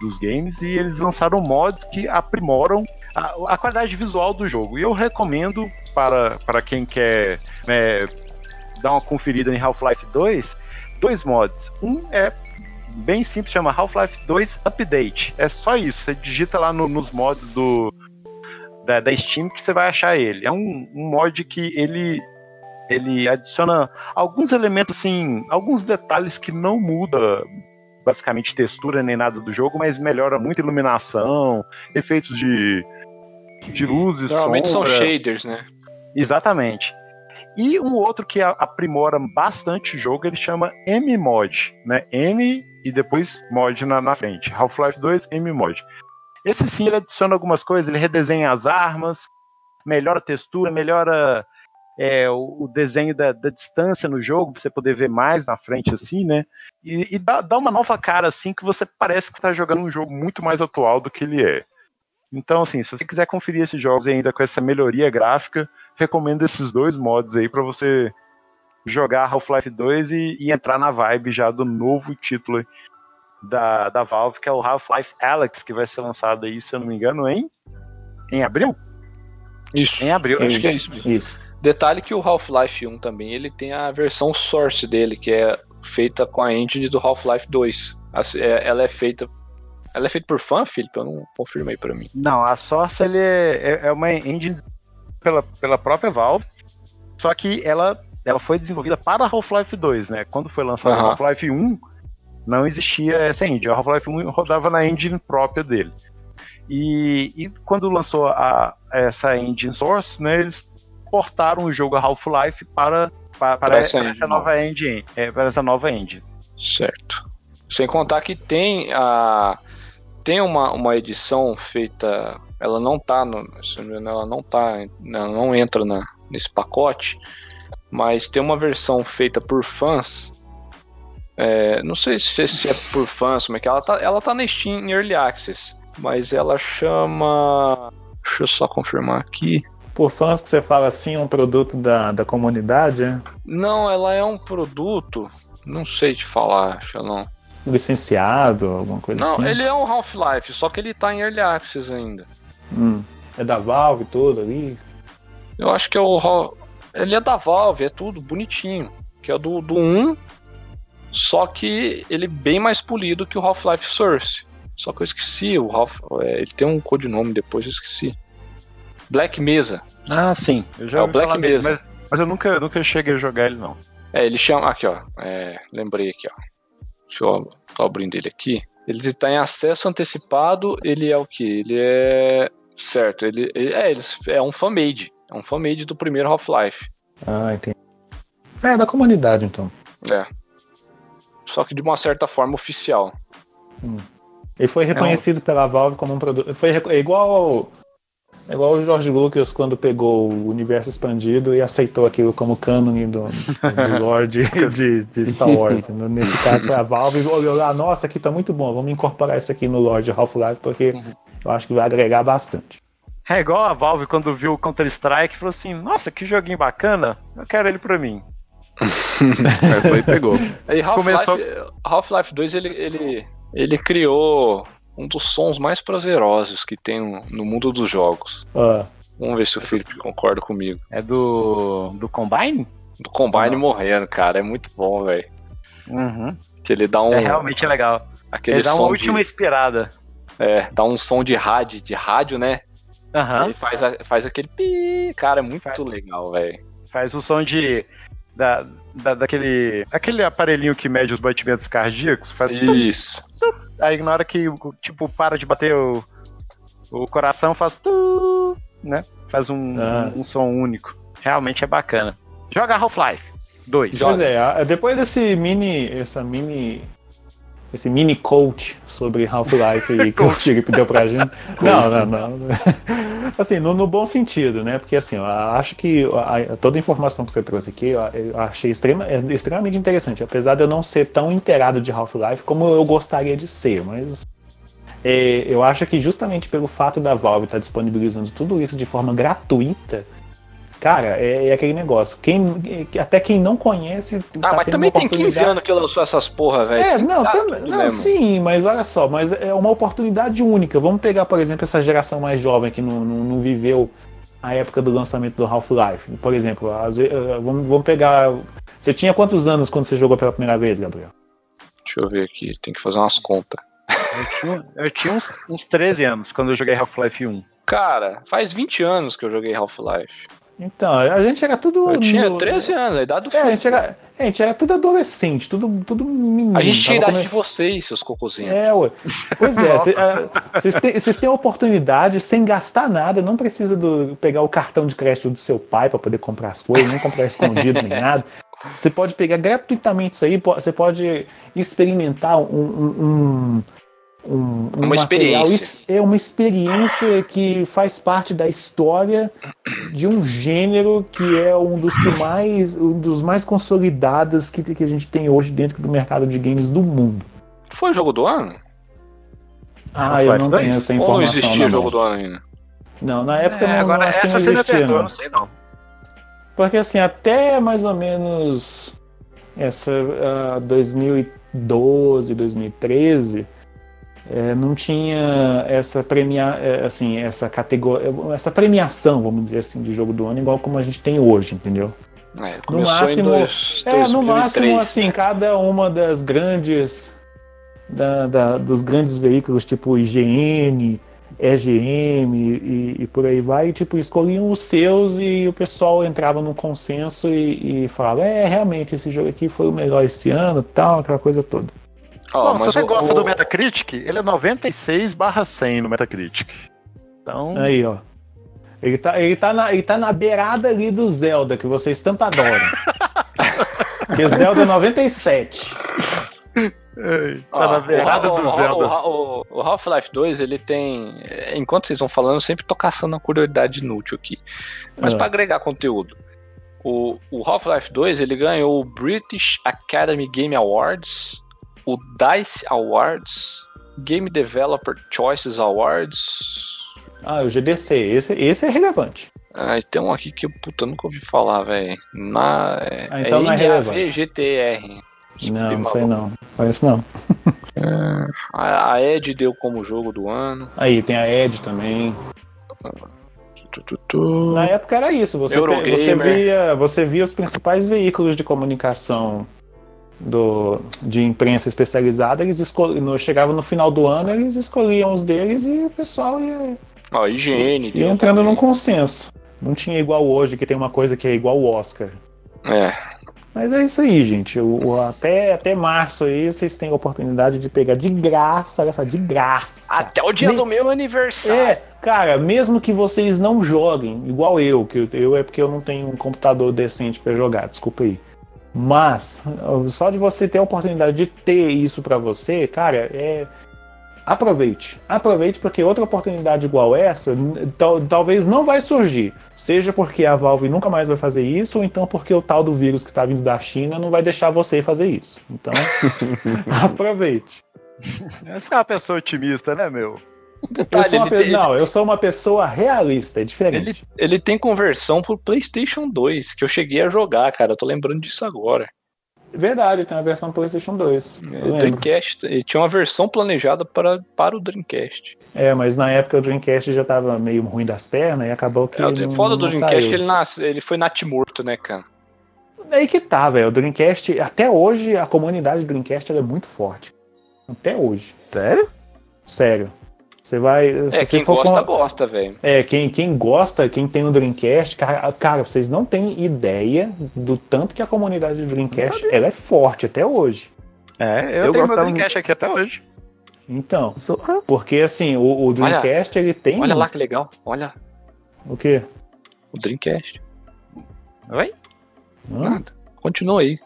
dos games e eles lançaram mods que aprimoram a, a, qualidade visual do jogo. E eu recomendo para, para quem quer né, dar uma conferida em Half-Life 2, dois mods. Um é bem simples, chama Half-Life 2 Update. É só isso. Você digita lá no, nos mods do da, da, Steam que você vai achar ele. É um, um mod que ele ele adiciona alguns elementos assim, alguns detalhes que não muda basicamente textura nem nada do jogo, mas melhora muito iluminação, efeitos de de luzes, Normalmente sombra. são shaders, né? Exatamente. E um outro que aprimora bastante o jogo, ele chama M-Mod, né? M e depois mod na, na frente. Half-Life 2, M-Mod. Esse sim, ele adiciona algumas coisas, ele redesenha as armas, melhora a textura, melhora é, o, o, desenho da, da, distância no jogo, pra você poder ver mais na frente, assim, né? E, e dá, dá, uma nova cara, assim, que você parece que está jogando um jogo muito mais atual do que ele é. Então, assim, se você quiser conferir esses jogos ainda com essa melhoria gráfica, recomendo esses dois mods aí para você jogar Half-Life 2 e, e, entrar na vibe já do novo título da, da Valve, que é o Half-Life Alex, que vai ser lançado aí, se eu não me engano, em, em abril? Isso. Em abril, acho que é isso. Isso. Detalhe que o Half-Life 1 também, ele tem a versão source dele, que é feita com a engine do Half-Life 2. É, ela é feita ela é feita por fã, Felipe? Eu não confirmei para mim. Não, a Source ele é, é uma engine pela, pela própria Valve, só que ela ela foi desenvolvida para Half-Life 2, né? Quando foi lançado o Half-Life 1, não existia essa engine. O Half-Life 1 rodava na engine própria dele. E, e quando lançou a, essa engine source, né, eles portaram o jogo Half-Life para, para, para, essa, para essa nova engine, é, para essa nova engine. Certo. Sem contar que tem a tem uma, uma edição feita, ela não tá no, ela não tá, ela não entra na, nesse pacote, mas tem uma versão feita por fãs. É, não sei se, se, é por fãs, como é que ela tá. Ela tá na Steam em Early Access, mas ela chama. Deixa eu só confirmar aqui. Por fãs que você fala assim, um produto da, da comunidade, é? Não, ela é um produto. Não sei te falar, não. Licenciado, alguma coisa não, assim? Não, ele é um Half-Life, só que ele tá em Early Access ainda. Hum. É da Valve tudo ali? Eu acho que é o ele é da Valve, é tudo bonitinho. Que é do, do 1, só que ele é bem mais polido que o Half-Life Source. Só que eu esqueci, o Half, é, ele tem um codinome depois, eu esqueci. Black Mesa. Ah, sim. Eu já é o Black Mesa. Mas, mas, eu nunca, nunca cheguei a jogar ele, não. É, ele chama. Aqui, ó. É, lembrei aqui, ó. Deixa eu tô abrindo ele aqui. Ele está em acesso antecipado, ele é o que? Ele é. Certo, ele, ele é, ele é um fan-made. É um fan-made do primeiro Half-Life. Ah, entendi. É, da comunidade, então. É. Só que de uma certa forma oficial. Hum. Ele foi reconhecido é um... pela Valve como um produto. Foi é igual é igual o George Lucas quando pegou o universo expandido e aceitou aquilo como cânone do, do Lord de, de, Star Wars. Nesse caso, a Valve olhou lá, nossa, aqui tá muito bom, vamos incorporar isso aqui no Lord Half-Life, porque eu acho que vai agregar bastante. É igual a Valve quando viu o Counter-Strike falou assim: Nossa, que joguinho bacana, eu quero ele pra mim. é, foi e pegou. E Half-Life Começou... Half 2 ele, ele, ele criou um dos sons mais prazerosos que tem no mundo dos jogos. Ah. Vamos ver se o Felipe concorda comigo. É do. do Combine? Do Combine morrendo, cara. É muito bom, velho. Uhum. Que ele dá um. É realmente legal. Aquele Ele dá uma última de, inspirada. é, dá um som de rádio, de rádio, né? Aham. Ele faz, a- faz aquele pi. Cara, é muito Faz. legal, velho. Faz o som de. Da, da- daquele. Aquele aparelhinho que mede os batimentos cardíacos. Faz. Isso. Aí na hora que, tipo, para de bater o, o coração, faz. tu, né? Faz um, Ah. um som único. Realmente é bacana. Joga Half-Life 2. Pois é, depois desse mini. Essa mini. Esse mini coach sobre Half-Life aí que o Felipe deu pra gente. Não, não, não. Assim, no, no bom sentido, né? Porque assim, eu acho que a- toda a informação que você trouxe aqui, eu, eu achei extrema, é extremamente interessante. Apesar de eu não ser tão inteirado de Half-Life como eu gostaria de ser, mas. é, eu acho que justamente pelo fato da Valve estar disponibilizando tudo isso de forma gratuita, cara, é, é aquele negócio. Quem, até quem não conhece. Ah, tá mas tendo também uma tem 15 oportunidade- anos que lançou essas porra, velho. é, não, tam- tudo não mesmo. sim, mas olha só, mas é uma oportunidade única. Vamos pegar, por exemplo, essa geração mais jovem que não, não, não viveu a época do lançamento do Half-Life. Por exemplo, ve- eh, vamos, vamos pegar. Você tinha quantos anos quando você jogou pela primeira vez, Gabriel? Deixa eu ver aqui, tem que fazer umas contas. Eu tinha, eu tinha uns, uns 13 anos quando eu joguei Half-Life 1. Cara, faz 20 anos que eu joguei Half-Life. Então, a gente era tudo. Eu tinha no- 13 anos, a idade do É, a filho. gente era, a gente era tudo adolescente, tudo, tudo menino. A gente tinha a idade come- de vocês, seus cocôzinhos. É, ué. Pois é, cê- vocês têm, vocês têm a oportunidade sem gastar nada, não precisa do, pegar o cartão de crédito do seu pai para poder comprar as coisas, nem comprar escondido nem nada. Você pode pegar gratuitamente isso aí, você pode experimentar um. um- um- um- um Uma material, experiência. é uma experiência que faz parte da história de um gênero que é um dos que mais um dos mais consolidados que, que a gente tem hoje dentro do mercado de games do mundo. Foi jogo do ano? Ah, eu não tenho 2? essa Ou não informação. existia não, jogo do ano ainda? Não, na época É, não, agora, não, acho que não existia, não. não sei não. Porque assim, até mais ou menos essa ah, 2012, 2013, eh, não tinha essa premia, eh, assim, essa categoria, essa premiação, vamos dizer assim, de jogo do ano, igual como a gente tem hoje, entendeu? É, começou máximo- dois, É, no 2003. máximo, assim, cada uma das grandes. da- da- dos grandes veículos, tipo IGN, EGM e, e por aí vai, tipo, escolhiam os seus e o pessoal entrava num consenso e, e falava, é, realmente, esse jogo aqui foi o melhor esse ano, tal, aquela coisa toda. Ó, Bom, se você o- gosta o- do Metacritic, ele é 96 barra 100 no Metacritic. Então, Aí, ó. Ele tá, ele, tá na, ele tá na beirada ali do Zelda, que vocês tanto adoram. Porque Zelda é 97. ei, Ó, tá na o- beirada o- do o- Zelda. O, o- o Half-Life 2, ele tem. é, Enquanto vocês vão falando, eu sempre tô caçando uma curiosidade inútil aqui. Mas Ah. pra agregar conteúdo. O, o Half-Life 2 ele ganhou o British Academy Game Awards, o DICE Awards, Game Developer Choices Awards. Ah, o GDC, esse, esse é relevante. Ah, e tem um aqui que eu puta, nunca ouvi falar, velho. Na. É, Ah, então não é relevante. NAVGTR. Não, não sei não. Conheço não. A, a Ed deu como jogo do ano. Aí, tem a Ed também. Tu, tu, tu. Na época era isso. Você, você, via, você via os principais veículos de comunicação do, de imprensa especializada, eles escol... no, chegavam no final do ano, eles escolhiam os deles e o pessoal ia, Ó, higiene. ia deu entrando também. num consenso. Não tinha igual hoje, que tem uma coisa que é igual o Oscar. É. Mas é isso aí, gente. O, o- até, até março aí vocês têm a oportunidade de pegar de graça, olha só, de graça. Até o dia Nem- do meu aniversário. É, cara, mesmo que vocês não joguem, igual eu, que eu, eu é porque eu não tenho um computador decente pra jogar, desculpa aí. Mas só de você ter a oportunidade de ter isso pra você, cara, é aproveite. Aproveite porque outra oportunidade igual essa tal- talvez não vai surgir. Seja porque a Valve nunca mais vai fazer isso, ou então porque o tal do vírus que tá vindo da China não vai deixar você fazer isso. Então, aproveite. Você é uma pessoa otimista, né, meu? Eu Detalhe, sou uma ele, pe- tem- Não, eu sou uma pessoa realista, é ele, diferente. ele tem conversão pro PlayStation 2, que eu cheguei a jogar, cara. Eu tô lembrando disso agora. Verdade, tem a versão PlayStation 2. É, Dreamcast, ele tinha uma versão planejada para, para o Dreamcast. É, mas na época o Dreamcast já tava meio ruim das pernas e acabou que. É, o foda do Dreamcast que ele, nasce, ele foi natimorto, né, cara? É aí que tá, velho. O Dreamcast, até hoje, a comunidade do Dreamcast é muito forte. Até hoje. Sério? Sério. Você vai. É, quem gosta, com... gosta, velho. É, quem, quem gosta, quem tem o Dreamcast, cara, cara, vocês não têm ideia do tanto que a comunidade do Dreamcast ela é forte até hoje. É, eu, eu tenho meu Dreamcast aqui até hoje. Então, porque assim, o, o Dreamcast olha, ele tem. Olha lá que legal, olha. O quê? O Dreamcast. Oi? Nada. Continua aí.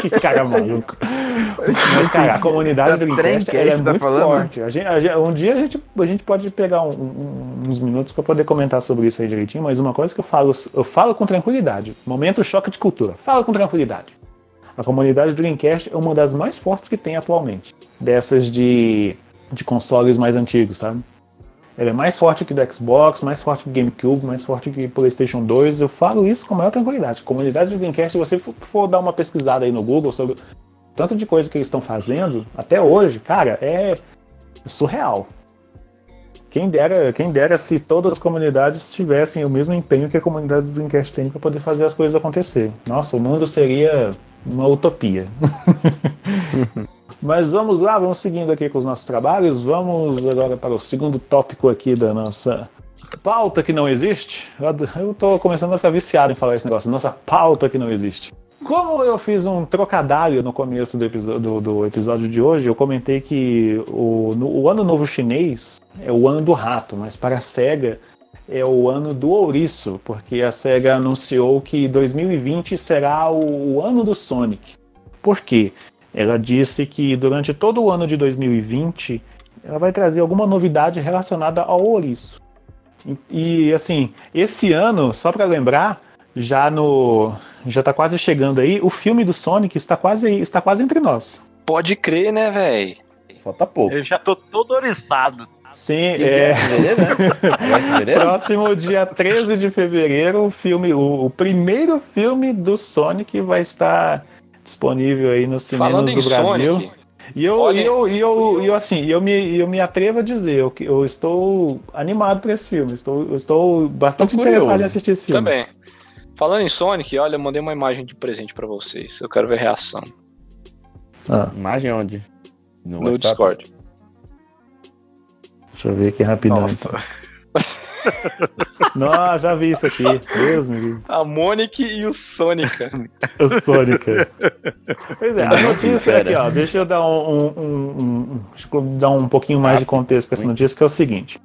Que cara maluco. Mas, cara, a comunidade do Dreamcast é tá muito falando? forte. A gente, a, um dia a gente, a gente pode pegar um, um, uns minutos para poder comentar sobre isso aí direitinho, mas uma coisa que eu falo, eu falo com tranquilidade. Momento choque de cultura. Fala com tranquilidade. A comunidade do Dreamcast é uma das mais fortes que tem atualmente. Dessas de, de consoles mais antigos, sabe? Ele é mais forte que do Xbox, mais forte que o GameCube, mais forte que PlayStation 2. Eu falo isso com maior tranquilidade. Comunidade do Dreamcast, se você for, for dar uma pesquisada aí no Google sobre tanto de coisa que eles estão fazendo, até hoje, cara, é surreal. Quem dera, quem dera se todas as comunidades tivessem o mesmo empenho que a comunidade do Dreamcast tem para poder fazer as coisas acontecer. Nossa, o mundo seria uma utopia. Mas vamos lá, vamos seguindo aqui com os nossos trabalhos. Vamos agora para o segundo tópico aqui da nossa pauta que não existe. Eu estou começando a ficar viciado em falar esse negócio. Nossa pauta que não existe. Como eu fiz um trocadilho no começo do episódio, do, do episódio de hoje, eu comentei que o, no, o ano novo chinês é o ano do rato, mas para a SEGA é o ano do ouriço, porque a SEGA anunciou que 2020 será o, o ano do Sonic. Por quê? Ela disse que durante todo o ano de 2020 ela vai trazer alguma novidade relacionada ao ouriço. E, e assim, esse ano, só para lembrar, já no já tá quase chegando aí, o filme do Sonic está quase aí, está quase entre nós. Pode crer, né, velho? Falta pouco. Eu já tô todo oriçado. Sim, é. Né? Próximo dia 13 de fevereiro, o filme, o, o primeiro filme do Sonic vai estar disponível aí nos cinemas do Brasil. Sonic, e eu, Olha, e eu, e eu, e eu, assim, eu me, eu me atrevo a dizer, eu, eu estou animado para esse filme. Estou, eu estou bastante interessado em assistir esse filme. Também. Falando em Sonic, olha, eu mandei uma imagem de presente para vocês. Eu quero ver a reação. Ah. Imagem onde? No, no Discord. Deixa eu ver aqui rapidão. Nossa. Então. Não, já vi isso aqui. Deus me A Mônica e o Sônica. o Sônica. Pois é, a notícia é aqui, ó. Deixa eu dar um, um, um, um dar um pouquinho mais de contexto para essa notícia, que é o seguinte.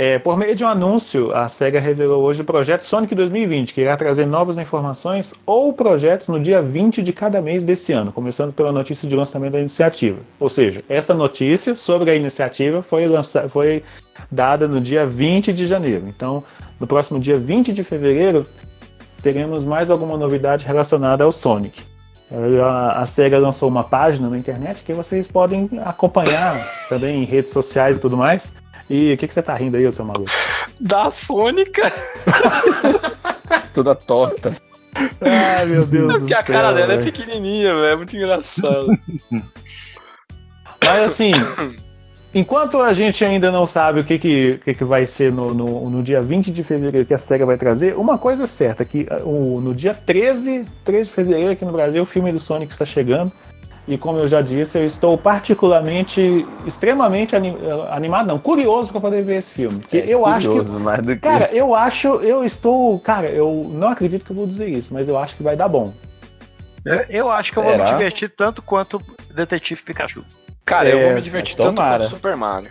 É, por meio de um anúncio, a SEGA revelou hoje o projeto Sonic 2020, que irá trazer novas informações ou projetos no dia 20 de cada mês desse ano, começando pela notícia de lançamento da iniciativa. Ou seja, esta notícia sobre a iniciativa foi, lançada, foi dada no dia 20 de janeiro. Então, no próximo dia 20 de fevereiro, teremos mais alguma novidade relacionada ao Sonic. A, SEGA lançou uma página na internet que vocês podem acompanhar também em redes sociais e tudo mais. E o que, que você tá rindo aí, seu maluco? Da Sônica. Toda torta. Ai, meu Deus é do céu. Porque a cara dela véio. é pequenininha, velho. É muito engraçado. Mas assim, enquanto a gente ainda não sabe o que, que, que, que vai ser no, no, no, dia 20 de fevereiro que a SEGA vai trazer, uma coisa é certa, que o, no dia 13, 13 de fevereiro aqui no Brasil, o filme do Sonic está chegando. E como eu já disse, eu estou particularmente, extremamente animado, não, curioso para poder ver esse filme. Porque é, eu acho que, mais do que. Cara, eu acho, eu estou. Cara, eu não acredito que eu vou dizer isso, mas eu acho que vai dar bom. Eu acho que eu vou me divertir tanto quanto Detetive Pikachu. Cara, é, eu vou me divertir tanto quanto Super Mario.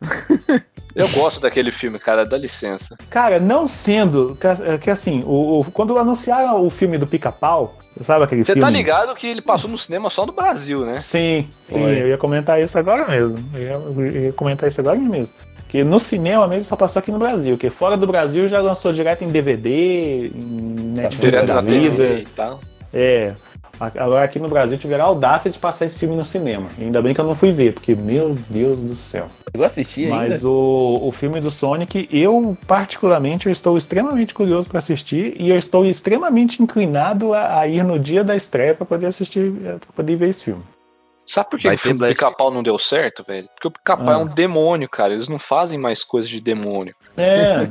Eu gosto daquele filme, cara, dá licença. Cara, não sendo. Que, que assim, o, o, quando anunciaram o filme do Pica-Pau, sabe aquele Você filme? tá ligado que ele passou no cinema só no Brasil, né? Sim, sim, Foi. eu ia comentar isso agora mesmo. Eu ia, eu ia comentar isso agora mesmo. Que no cinema mesmo só passou aqui no Brasil, que fora do Brasil já lançou direto em DVD, em Netflix da vida. E tal. É. Agora aqui no Brasil tiveram a audácia de passar esse filme no cinema. Ainda bem que eu não fui ver, porque, meu Deus do céu. Eu assisti ainda. Mas o, o filme do Sonic, eu particularmente eu estou extremamente curioso para assistir e eu estou extremamente inclinado a, a ir no dia da estreia para poder assistir, pra poder ver esse filme. Sabe por que Vai o filme do Pica-Pau não deu certo, velho? Porque o Pica-Pau Ah. é um demônio, cara. Eles não fazem mais coisas de demônio. É.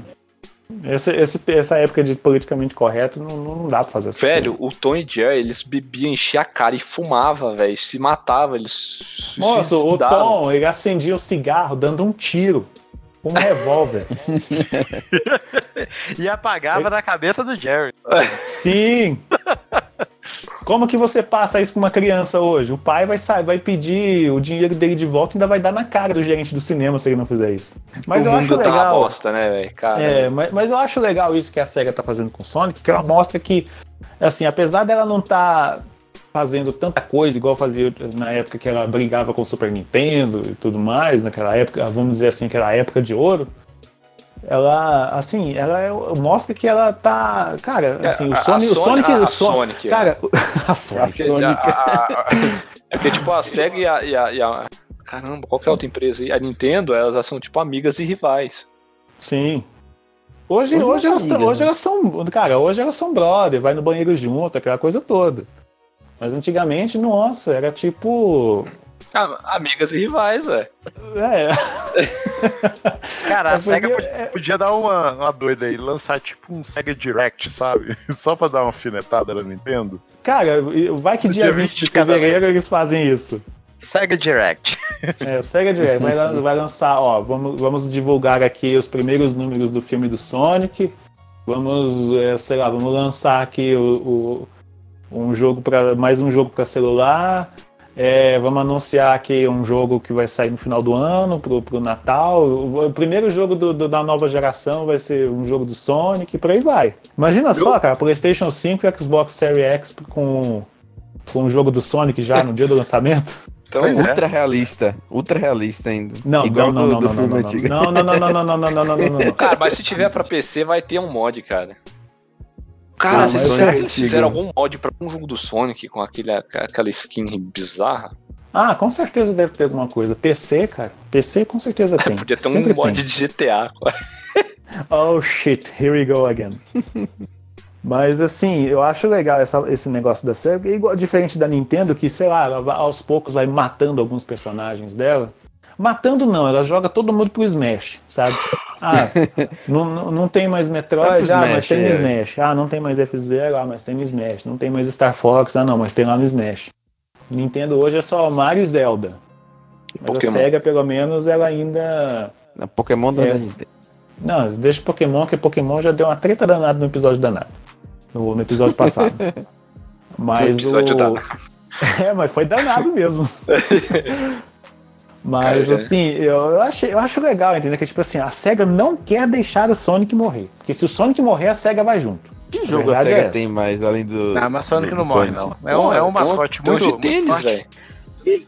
Esse, esse- essa época de politicamente correto não, não dá pra fazer assim. Velho, o Tom e Jerry, eles bebiam, enchiam a cara e fumava, velho. Se matava, eles se Moço, o. Tom, ele acendia o cigarro dando um tiro. com Um revólver. E apagava na cabeça do Jerry. Sim! Como que você passa isso pra uma criança hoje? O pai vai, sa- vai pedir o dinheiro dele de volta e ainda vai dar na cara do gerente do cinema se ele não fizer isso. Mas o eu acho tá legal. bosta, né? Cara, É, mas, mas eu acho legal isso que a SEGA tá fazendo com o Sonic, que ela mostra que, assim, apesar dela não tá fazendo tanta coisa igual fazia na época que ela brigava com o Super Nintendo e tudo mais, naquela época, vamos dizer assim, aquela época de ouro, ela, assim, ela é- mostra que ela tá, cara, assim, o a- a Sonic, o Sonic, a- o a Son- Sonic, é. cara, a Sonic, Porque Sonic. a- a- a- é porque, tipo, a SEGA e a, e a- e a- Caramba, qual que é a outra empresa aí? A Nintendo, elas são, tipo, amigas e rivais. sim. Hoje, Hoje hoje, elas, amigas, hoje né? elas são, cara, hoje elas são brother, vai no banheiro junto, aquela coisa toda. Mas antigamente, nossa, era tipo. Ah, amigas e rivais, velho. É, Cara, a É SEGA podia, podia dar uma, uma doida aí, lançar tipo um SEGA Direct, sabe? Só pra dar uma alfinetada na Nintendo. cara, vai que dia Dia 20 de 20 de cada fevereiro eles fazem isso. SEGA Direct. É, o Sega Direct vai, vai lançar, ó, vamos, vamos divulgar aqui os primeiros números do filme do Sonic. Vamos, é, sei lá, vamos lançar aqui o, o- um jogo para mais um jogo para celular. É, vamos anunciar aqui um jogo que vai sair no final do ano, pro, pro Natal. O, o primeiro jogo do- do- da nova geração vai ser um jogo do Sonic, e por aí vai. Imagina só, cara, PlayStation 5 e Xbox Series X com, com o jogo do Sonic já no dia do lançamento. Então, Pois é. Ultra realista. Ultra realista ainda. Não, Igual não, não, do, não, do não, filme não, não, não, não, não, não, não, não, não, não, não, não, não. Cara, mas se tiver pra PC, vai ter um mod, cara. Cara, Ah, vocês, será que eles fizeram algum mod pra um jogo do Sonic com aquele, aquela skin bizarra? Ah, com certeza deve ter alguma coisa. PC, cara. PC com certeza tem. Podia ter um Sempre mod tem. de GTA. Oh shit, here we go again. Mas assim, eu acho legal essa- esse negócio da série, igual diferente da Nintendo, que, sei lá, ela aos poucos vai matando alguns personagens dela. Matando não, ela joga todo mundo pro Smash, sabe? Ah, não, não, tem mais Metroid, pro ah, mas Smash, tem no é. Smash. Ah, não tem mais F-Zero, ah, mas tem no Smash. Não tem mais Star Fox, ah, não, mas tem lá no Smash. Nintendo hoje é só Mario e Zelda. Mas Pokémon. a SEGA, pelo menos, ela ainda Na Pokémon da É. Nintendo. não, deixa Pokémon, que Pokémon já deu uma treta danada no episódio danado. No, no episódio passado. Mas No episódio o. danado. É, mas foi danado mesmo. Mas Cara, já- assim, eu, eu, achei, eu acho legal, entendeu? Que tipo assim, a SEGA não quer deixar o Sonic morrer. Porque se o Sonic morrer, a SEGA vai junto. Que jogo a verdade SEGA é tem mais, além do. Não, mas Sonic do- não morre, Sonic? não. É um, é um tem mascote muito, de tênis, muito forte. velho. E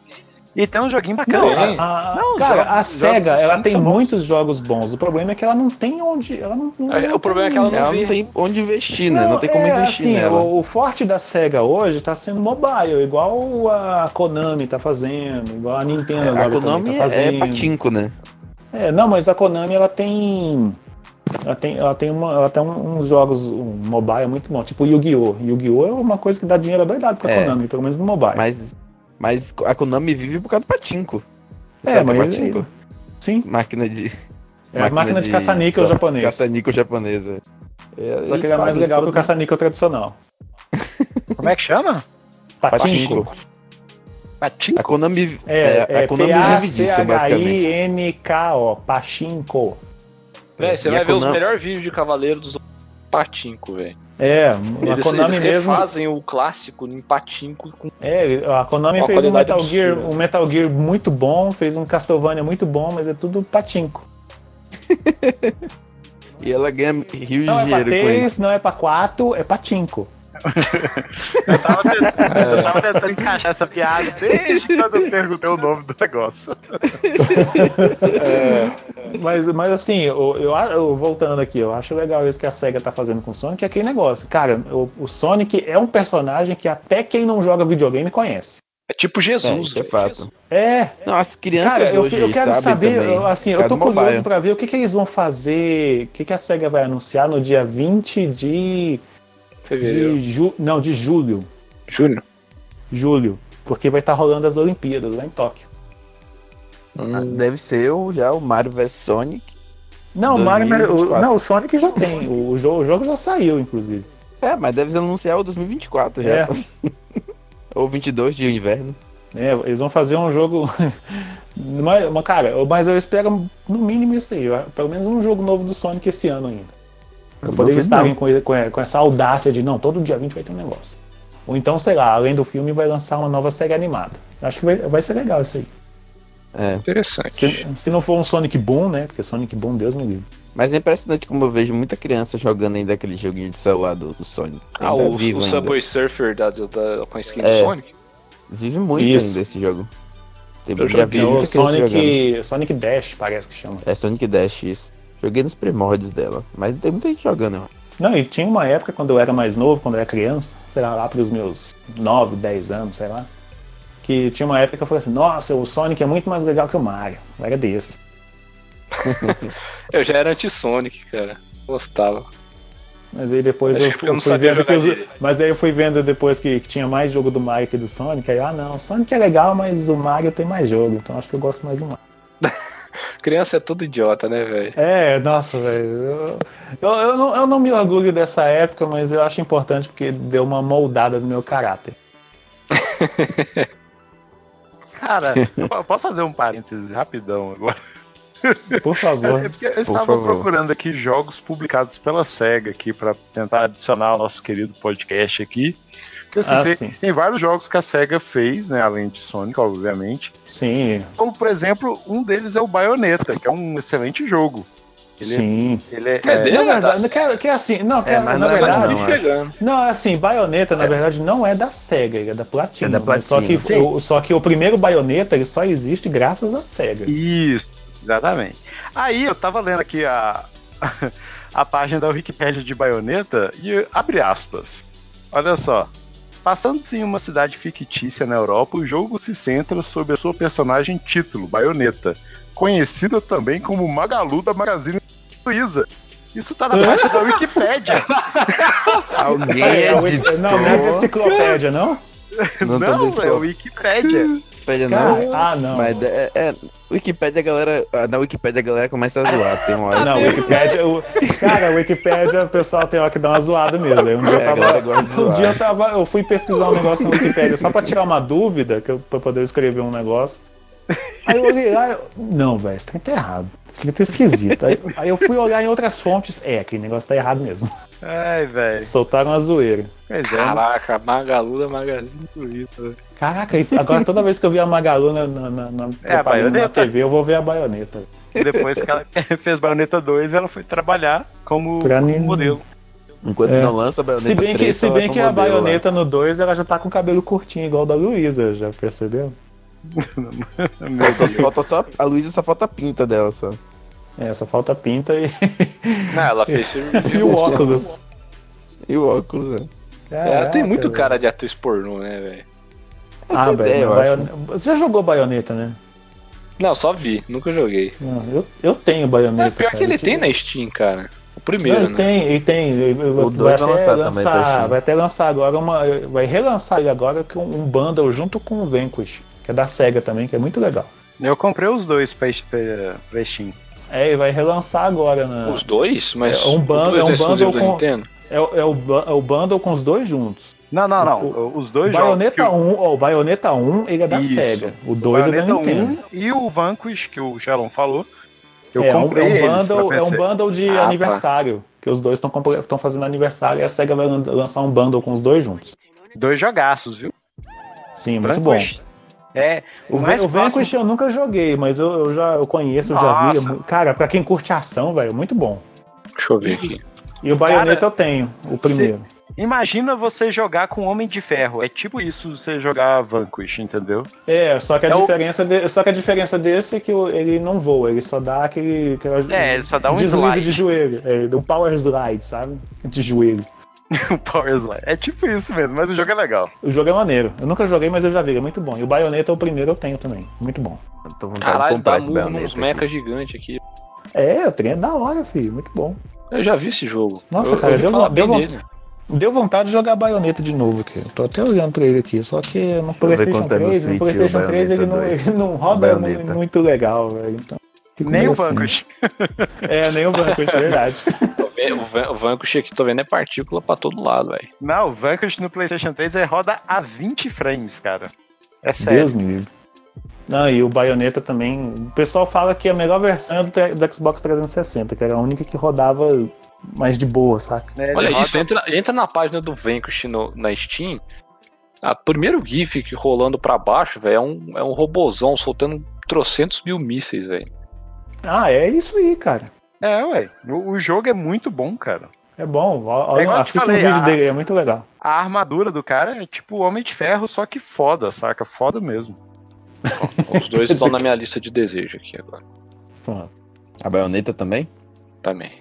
tem um joguinho Não, bacana. a, a- Não, cara, jogos- a SEGA, ela tem bons. muitos jogos bons. O problema é que ela não tem onde. Ela não, não- É, não o problema é que ela não Ela não tem onde investir, né? Não, tem como é, investir assim, nela. O, o forte da SEGA hoje tá sendo mobile, igual a Konami tá fazendo, igual a Nintendo agora a Konami também tá é fazendo. patinco, né? É, não, mas a Konami ela tem. Ela tem, ela tem, uma, ela tem um- uns jogos um mobile muito bom, tipo Yu-Gi-Oh! Yu-Gi-Oh! é uma coisa que dá dinheiro doidado pra É. Konami, pelo menos no mobile. Mas, mas a Konami vive por causa do patinco. é, Sabe o mas. patinco? Sim, Máquina de. é a máquina de caça-níquel só- japonês. Caça-níquel japonesa. É, Só que ele é mais legal que o caça-níquel tradicional. Como é que chama? Patinco. Patinco. Patinco? A Konami, É, é, é a Konami vive disso, basicamente. P-A-C-H-I-N-K-O, Pachinko. Véi, você E vai ver os melhores vídeos de Cavaleiro dos Patinco, velho. É, a Eles, Konami eles mesmo. refazem o clássico em Patinco com É, a Konami fez um Metal, Gear, um Metal Gear muito bom, fez um Castlevania muito bom, mas é tudo patinco. E ela ganha rios de Não é pra dinheiro com isso. 3, não é pra 4, é patinco. Eu, tava tentando, eu tava tentando encaixar essa piada desde quando eu perguntei o nome do negócio. É, mas, mas assim, eu, eu, eu, voltando aqui, eu acho legal isso que a SEGA tá fazendo com o Sonic, é aquele negócio. Cara, o, o Sonic é um personagem que até quem não joga videogame conhece. É tipo Jesus, é, de fato. É. Não, as crianças Cara, eu, hoje eu quero saber, também, eu, assim, eu tô curioso para ver o que, que eles vão fazer, o que, que a SEGA vai anunciar no dia 20 de... Fevereiro. De ju, não, de julho. Julho? Julho. Porque vai estar tá rolando as Olimpíadas lá em Tóquio. Hum. Deve ser o, já o Mario vs Sonic. Não, o Mario, o, não, o Sonic já tem. O, o, jogo, o jogo já saiu, inclusive. É, mas deve anunciar o 2024 já. É. Ou 22 de inverno. É, eles vão fazer um jogo. mas, cara, mas eu espero no mínimo isso aí. Pelo menos um jogo novo do Sonic esse ano ainda. Pra poder estarem com, com, com, essa audácia de não, todo dia 20 vai ter um negócio. Ou então, sei lá, além do filme, vai lançar uma nova série animada. Acho que vai, vai ser legal isso aí. É. Interessante. Se, se, não for um Sonic Boom, né? Porque Sonic Boom, Deus me livre. Mas é impressionante como eu vejo muita criança jogando ainda aquele joguinho de celular do, do Sonic. Ah, o, o Subway Surfer da, da, com a skin é, do Sonic? Vive muito Isso. ainda esse jogo. Tem, eu já vi o Sonic, Sonic Dash, parece que chama. É Sonic Dash, isso. Joguei nos primórdios dela. Mas tem muita gente jogando, eu Não, e tinha uma época quando eu era mais novo, quando eu era criança, sei lá, lá pros meus 9, 10 anos, sei lá que tinha uma época que eu falei assim, nossa, o Sonic é muito mais legal que o Mario. Eu era desses. eu já era anti-Sonic, cara. Gostava. Mas aí depois eu, eu, fui vendo que os, Mas aí eu fui vendo depois que, que, tinha mais jogo do Mario que do Sonic. Aí, ah não, o Sonic é legal, mas o Mario tem mais jogo. Então acho que eu gosto mais do Mario. Criança é tudo idiota, né, velho? É, nossa, velho. Eu, eu, eu, não, eu não me orgulho dessa época, mas eu acho importante porque deu uma moldada no meu caráter. Cara, eu posso fazer um parêntese rapidão agora? Por favor. É porque eu estava favor. procurando aqui jogos publicados pela SEGA aqui para tentar adicionar ao nosso querido podcast aqui. Porque assim, ah, tem, tem, vários jogos que a SEGA fez, né? Além de Sonic, obviamente. Sim. Como, por exemplo, um deles é o Bayonetta, que é um excelente jogo. Ele, Sim. Ele é, é, dele, na verdade, que, que é assim, não, que é, na não verdade, não, não, é assim, Bayonetta na verdade não é da Sega, é da Platinum. É da Platinum. Só que, o, só que o primeiro Bayonetta ele só existe graças à Sega. Isso, exatamente. Aí eu tava lendo aqui a, a página da Wikipedia de Bayonetta e abre aspas. Olha só. Passando-se em uma cidade fictícia na Europa, o jogo se centra sobre a sua personagem título, Bayonetta, conhecida também como Magalu da Magazine Luiza. Isso tá na página da Wikipédia. Alguém é, editou... Não, não é enciclopédia, não? Não, não é Wikipédia. Wikipédia não. Ah, não. Mas é, é, Wikipédia, a galera. Na Wikipédia a galera começa a zoar. Tem uma hora. Não, Wikipédia. O, cara, Wikipédia, o pessoal tem hora que dá uma zoada mesmo. Um dia, eu é, tava, um dia eu tava. Eu fui pesquisar um negócio na Wikipédia só pra tirar uma dúvida, que eu, pra poder escrever um negócio. Aí eu olhei lá, eu, não, velho, isso tá errado. Isso tá esquisito. Aí, aí, eu fui olhar em outras fontes, é, aquele negócio tá errado mesmo. Ai, velho. Soltaram a zoeira. É, Caraca, Magalu da Magazine Luiza. Caraca, agora toda vez que eu vi a Magalu na, na, na, é, a na TV, eu vou ver a baioneta. Depois que ela fez baioneta 2, ela foi trabalhar como, como modelo. Enquanto é. não lança a baioneta Se bem 3, que, se bem que a baioneta lá. no 2 ela já tá com o cabelo curtinho, igual da Luísa, já percebeu? só falta só a Luísa só falta a pinta dela só. É, só falta a pinta e. Não, ela fez E o óculos. E o óculos, é. ela tem muito cara de atriz pornô, né, velho? Ah, velho. Você já jogou baioneta, né? Não, só vi, nunca joguei. Não, eu, eu tenho baioneta. É, pior cara, que ele tem na Steam, cara. O primeiro, Não, ele né? tem, ele tem. O vai, até lançar, lançar também, vai até lançar agora uma. Vai relançar ele agora com um bundle junto com o Vanquish que é da SEGA também, que é muito legal. Eu comprei os dois pra, pra, pra Steam. É, ele vai relançar agora, né? Os dois? Mas é um, ban é um bundle com. É, é, o, é o bundle com os dois juntos. Não, não, não. O, os dois Bayonetta jogos. 1, oh, o Bayonetta 1 ele é da Isso. SEGA. O 2 é da Nintendo. 1 e o Vanquish, que o Shalom falou. Eu é, comprei é um, bundle, é um bundle de ah, tá. aniversário. Tá. Que os dois estão fazendo aniversário e a SEGA vai lançar um bundle com os dois juntos. Dois jogaços, viu? Sim, muito bom. É, o, o Vanquish eu nunca joguei, mas eu, eu já eu conheço, eu já vi. Cara, pra quem curte ação, velho, muito bom. Deixa eu ver aqui. E o Bayonetta eu tenho, o primeiro. Imagina você jogar com Homem de Ferro. É tipo isso você jogar Vanquish, entendeu? É, só que a, É o- diferença, de- só que a diferença desse é que o- ele não voa, ele só dá aquele. aquela- É, ele só dá um deslize slide. de joelho. É, um power slide, sabe? De joelho. O Power Slide. É tipo isso mesmo, mas o jogo é legal. O jogo é maneiro. Eu nunca joguei, mas eu já vi, é muito bom. E o Bayonetta, o primeiro, eu tenho também. Muito bom. Eu tô com vontade de Caralho, comprar dá aqui. mecha gigante aqui. É, o trem é da hora, filho. Muito bom. Eu já vi esse jogo. Nossa, eu, cara, eu deu deu dele. Deu vontade de jogar Bayonetta de novo aqui. Eu tô até olhando pra ele aqui. Só que no PlayStation quanto é no 3, PlayStation o 3 ele não, Bayonetta 2. ele não roda muito legal, velho. Então, Nem o assim. Vanquish. É, nem o Vanquish, é verdade. O Van- o Vanquish aqui, tô vendo é partícula pra todo lado, velho. Não, o Vanquish no PlayStation 3 é roda a 20 frames, cara. É sério. Deus me livre. Não, e o Bayonetta também. O pessoal fala que a melhor versão é do, do Xbox 360, que era a única que rodava mais de boa, saca? Ele Olha roda- isso, entra, entra na página do Vanquish no- na Steam. A primeiro GIF que rolando pra baixo, velho, é um, é um robozão soltando trocentos mil mísseis, velho. Ah, é isso aí, cara. É, ué. O, o jogo é muito bom, cara. É bom. É assiste falei, os vídeos a- dele, é muito legal. A armadura do cara é tipo o Homem de Ferro, só que foda, saca? Foda mesmo. Os dois estão na minha lista de desejo aqui agora. Pronto. A baioneta também? Também.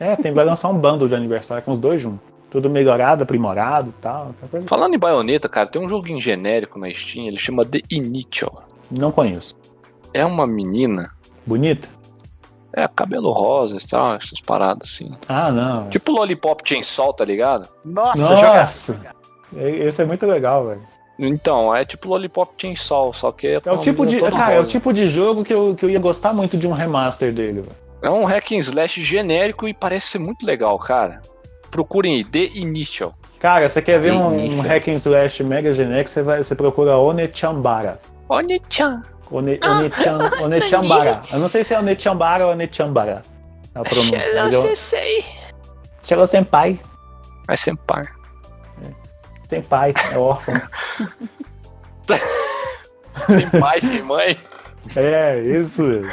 É, tem, vai lançar um bundle de aniversário com os dois juntos. Tudo melhorado, aprimorado e tal. Falando em baioneta, cara, tem um joguinho genérico na Steam, ele chama The Initial. Não conheço. É uma menina, Bonita? É cabelo rosa e tal, essas paradas assim. Ah, não. Tipo Lollipop Chainsaw, tá ligado? Nossa. Nossa! E- Esse é muito legal, velho. Então, é tipo Lollipop Chainsaw, só que é, É o tipo de. Cara, é o tipo de jogo que eu, que eu ia gostar muito de um remaster dele, velho. É um hack and slash genérico e parece ser muito legal, cara. Procurem aí, The Initial. Cara, você quer ver um, um hack and slash mega genérico, você, vai, você procura Onechambara. Oni-chan. One, Onechan, Onechambara. Eu não sei se é Onechambara ou Onechambara. A pronúncia. mas eu- sei. Chegou sem pai. Vai ser par. Sem pai, é órfão. Sem pai, sem mãe. É, isso mesmo.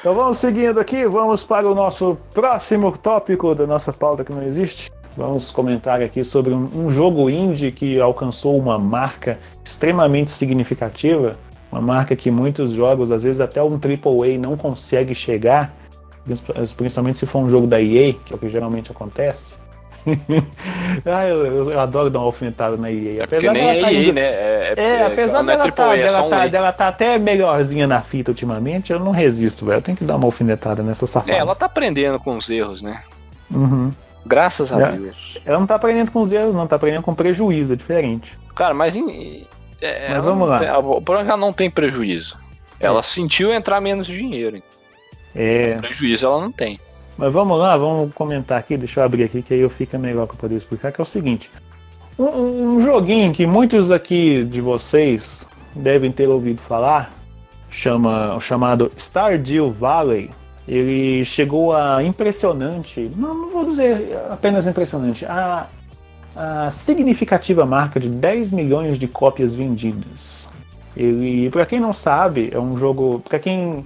Então vamos seguindo aqui, vamos para o nosso próximo tópico da nossa pauta que não existe. Vamos comentar aqui sobre um, um jogo indie que alcançou uma marca extremamente significativa, uma marca que muitos jogos, às vezes até um AAA não consegue chegar, principalmente se for um jogo da EA, que é o que geralmente acontece. ah, eu, eu- adoro dar uma alfinetada na EA. É porque nem dela é tá EA, indo- né? É, é, apesar é dela, tá, AAA, é dela, um tá, dela tá até melhorzinha na fita ultimamente, eu não resisto, velho. Eu tenho que dar uma alfinetada nessa safada. É, ela tá aprendendo com os erros, né? Uhum. Graças a É. Deus. Ela não tá aprendendo com os erros, não, tá aprendendo com prejuízo, é diferente. Cara, mas, em, é, Mas vamos não lá. tem- a- o problema é que ela não tem prejuízo. Ela sentiu entrar menos dinheiro. É. Prejuízo ela não tem. Mas vamos lá, vamos comentar aqui, deixa eu abrir aqui, que aí eu fica melhor para poder explicar, que é o seguinte. Um, um joguinho que muitos aqui de vocês devem ter ouvido falar, chama, o chamado Stardew Valley. Ele chegou a impressionante, não, não vou dizer apenas impressionante, a, a significativa marca de 10 milhões de cópias vendidas. Ele, para quem não sabe, é um jogo, para quem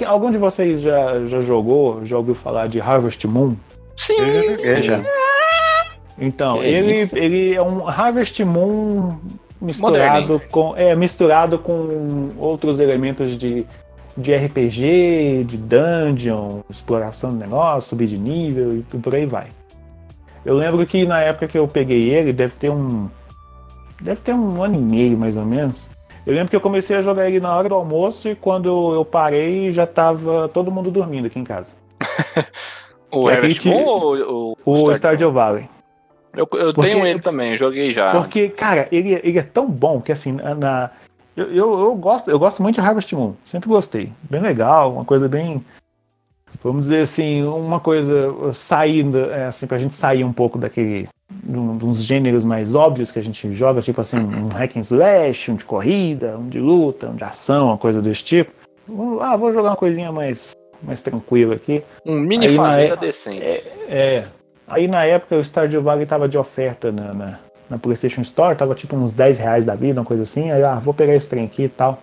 é Algum de vocês já, já jogou, já ouviu falar de Harvest Moon? Sim! Eu já joguei já. Então, Que ele, isso? ele é um Harvest Moon misturado com, é, misturado com outros elementos de, de RPG, de dungeon, exploração do negócio, subir de nível e por aí vai. Eu lembro que na época que eu peguei ele, deve ter um. Deve ter um ano e meio mais ou menos. Eu lembro que eu comecei a jogar ele na hora do almoço e quando eu parei já tava todo mundo dormindo aqui em casa. O É Harvest Moon ou O Stardew? Stardew Valley. Eu, eu Porque- tenho ele também, joguei já. Porque, cara, ele, ele é tão bom que assim, na- eu, eu, eu gosto, eu gosto muito de Harvest Moon, sempre gostei. Bem legal, uma coisa bem. Vamos dizer assim, uma coisa saindo, é, assim, pra gente sair um pouco daquele. de um- de uns gêneros mais óbvios que a gente joga, tipo assim, um hack and slash, um de corrida, um de luta, um de ação, uma coisa desse tipo. Ah, vou jogar uma coisinha mais, mais tranquila aqui. Um mini Aí fazenda é- decente. É. Aí na época o Stardew Valley tava de oferta na, na, na PlayStation Store, tava tipo uns 10 reais da vida, uma coisa assim. Aí, ah, vou pegar esse trem aqui e tal.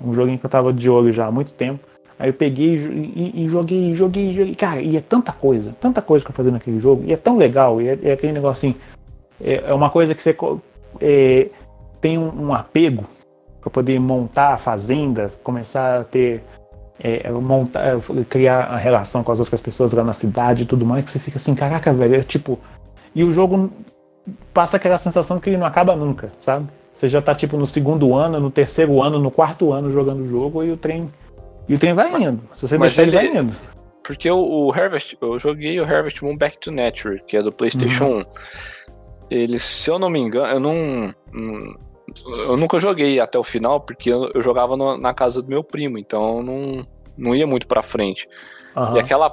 Um joguinho que eu tava de olho já há muito tempo. Aí eu peguei e, e joguei, joguei, joguei. Cara, e é tanta coisa, tanta coisa que eu fazia naquele jogo. E é tão legal. E é, é aquele negócio assim. É, é, uma coisa que você é, tem um, um apego para poder montar a fazenda, começar a ter. É, montar, criar a relação com as outras pessoas lá na cidade e tudo mais, que você fica assim, caraca, velho, é tipo. E o jogo passa aquela sensação que ele não acaba nunca, sabe? Você já tá tipo no segundo ano, no terceiro ano, no quarto ano jogando o jogo e o trem e o trem vai indo. Se você deixar, ele, ele vai indo. Porque o, o, Harvest, eu joguei o Harvest Moon Back to Nature, que é do PlayStation uhum. 1. Ele, se eu não me engano, eu não. Eu nunca joguei até o final, porque eu, eu jogava no, na casa do meu primo, então eu não, não ia muito pra frente. Uhum. E aquela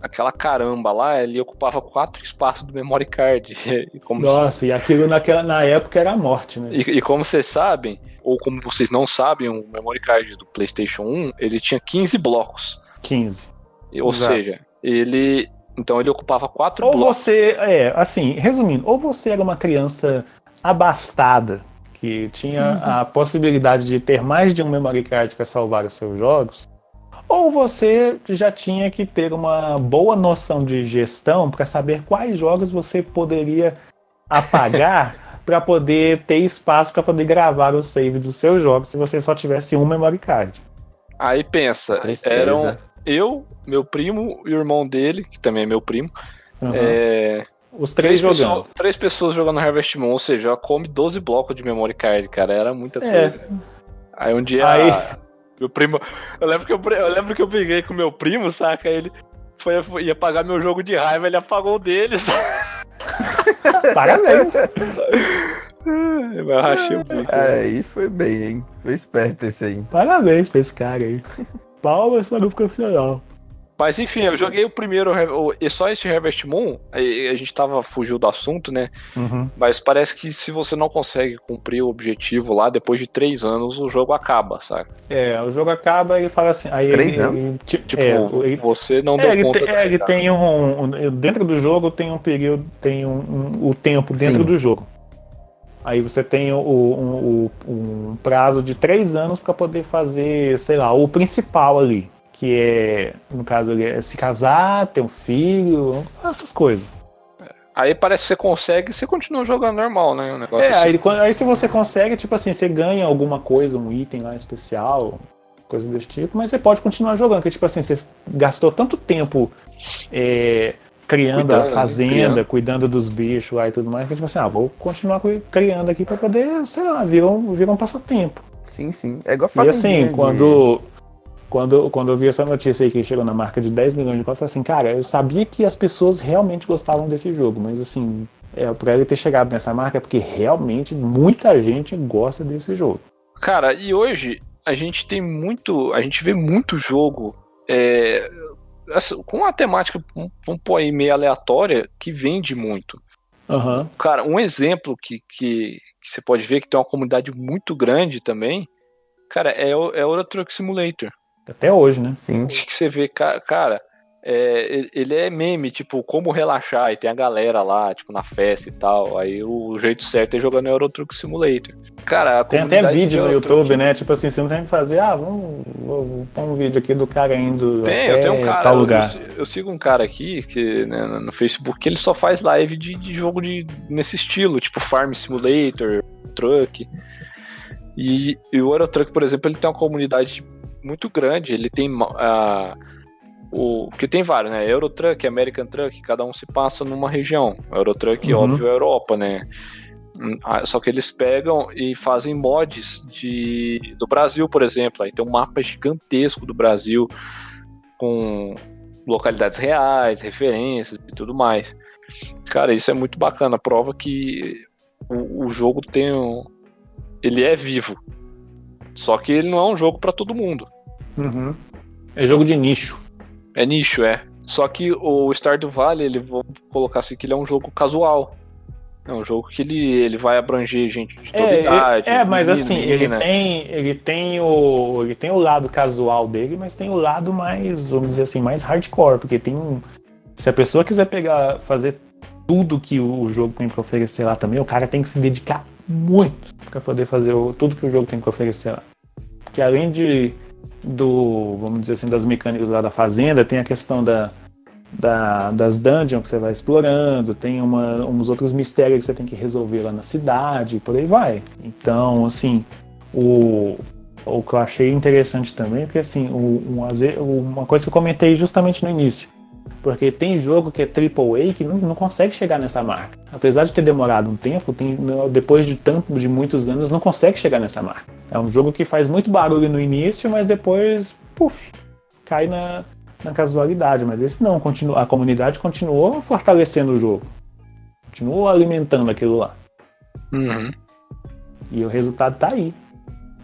aquela caramba lá, ele ocupava quatro espaços do memory card. Nossa, se... e aquilo naquela, na época era a morte, né? E, e, como vocês sabem, ou como vocês não sabem, o memory card do PlayStation 1, ele tinha 15 blocos. 15. Ou Exato. seja, ele. Então ele ocupava quatro ou blocos. Ou você, é, assim, resumindo, ou você era uma criança abastada, que tinha uhum. a possibilidade de ter mais de um memory card para salvar os seus jogos, ou você já tinha que ter uma boa noção de gestão para saber quais jogos você poderia apagar para poder ter espaço para poder gravar o save dos seus jogos se você só tivesse um memory card. Aí pensa, eram eu, meu primo e o irmão dele, que também é meu primo. Uhum. É... Os três, três jogando. Pessoas, três pessoas jogando Harvest Moon, ou seja, come 12 blocos de memory card, cara. Era muita é. coisa. Aí um dia. Aí... Meu primo. Eu lembro, que eu, eu lembro que eu briguei com meu primo, saca? Ele foi, foi, ia pagar meu jogo de raiva, ele apagou o deles. Parabéns! Eu rachei o bico. Aí foi bem, hein? Foi esperto esse aí. Parabéns pra esse cara aí. Palmas para o profissional. Mas enfim, eu joguei o primeiro, e só esse Harvest Moon, a gente tava fugiu do assunto, né? Uhum. Mas parece que se você não consegue cumprir o objetivo lá, depois de três anos, o jogo acaba, sabe? É, o jogo acaba e ele fala assim. Aí três ele, anos? Ele, tipo, é, ele, você não é, deu conta. Tem, é, ele tem um, um, Dentro do jogo tem um período, tem um, um o tempo dentro Sim. do jogo. Aí você tem o, o, o, um prazo de três anos para poder fazer, sei lá, o principal ali que é, no caso, é se casar, ter um filho, essas coisas. Aí parece que você consegue você continua jogando normal, né? Um negócio é, assim. aí, aí se você consegue, tipo assim, você ganha alguma coisa, um item lá especial, coisa desse tipo, mas você pode continuar jogando, porque tipo assim, você gastou tanto tempo é, criando cuidando, a né? fazenda, criando. cuidando dos bichos lá e tudo mais, que tipo assim, ah, vou continuar criando aqui para poder, sei lá, virar um, virar um passatempo. Sim, sim. É igual E assim, quando quando, quando eu vi essa notícia aí que chegou na marca de 10 milhões de cópias, eu falei assim, cara, eu sabia que as pessoas realmente gostavam desse jogo, mas assim, é, pra ele ter chegado nessa marca é porque realmente muita gente gosta desse jogo. Cara, e hoje a gente tem muito, a gente vê muito jogo é, com uma temática, um, um aí meio aleatória, que vende muito. Uhum. Cara, um exemplo que, que, que, você pode ver que tem uma comunidade muito grande também, cara, é o é Euro Truck Simulator. Até hoje, né? Sim. Acho que você vê, cara, é, ele é meme, tipo, como relaxar, e tem a galera lá, tipo, na festa e tal. Aí o jeito certo é jogar no Euro Truck Simulator. Cara, tem até vídeo no YouTube, né? Tipo assim, você não tem que fazer, ah, vamos, vamos pôr um vídeo aqui do cara indo tem, até eu tenho um cara, tal lugar. Eu, eu, sigo um cara aqui que, né, no Facebook que ele só faz live de, de jogo de, nesse estilo, tipo Farm Simulator, Truck. E, e o Euro Truck, por exemplo, ele tem uma comunidade muito grande. Ele tem uh, o que tem vários, né? Eurotruck, American Truck, cada um se passa numa região. Eurotruck, uhum. óbvio, é Europa, né? Hum, só que eles pegam e fazem mods de, do Brasil, por exemplo. Aí tem um mapa gigantesco do Brasil com localidades reais, referências e tudo mais. Cara, isso é muito bacana. Prova que o, o jogo tem um, ele é vivo. Só que ele não é um jogo para todo mundo. Uhum. É jogo de nicho. É nicho, é. Só que o Stardew Valley, ele vou colocar assim que ele é um jogo casual. É um jogo que ele, ele vai abranger gente de toda é, idade. É, mas assim, ele tem, ele tem o ele tem o lado casual dele, mas tem o lado mais, vamos dizer assim, mais hardcore, porque tem um se a pessoa quiser pegar fazer tudo que o jogo tem para oferecer lá também, o cara tem que se dedicar muito para poder fazer o, tudo que o jogo tem que oferecer lá. Porque além de do, vamos dizer assim, das mecânicas lá da fazenda, tem a questão da, da, das dungeons que você vai explorando, tem uma, uns outros mistérios que você tem que resolver lá na cidade, por aí vai. Então, assim, o, o que eu achei interessante também, porque assim, o, um, uma coisa que eu comentei justamente no início, porque tem jogo que é AAA que não, não consegue chegar nessa marca. Apesar de ter demorado um tempo, tem, depois de tanto, de muitos anos, não consegue chegar nessa marca. É um jogo que faz muito barulho no início, mas depois, puf, cai na, na casualidade, mas esse não, continua, a comunidade continuou fortalecendo o jogo. Continuou alimentando aquilo lá. Uhum. E o resultado tá aí.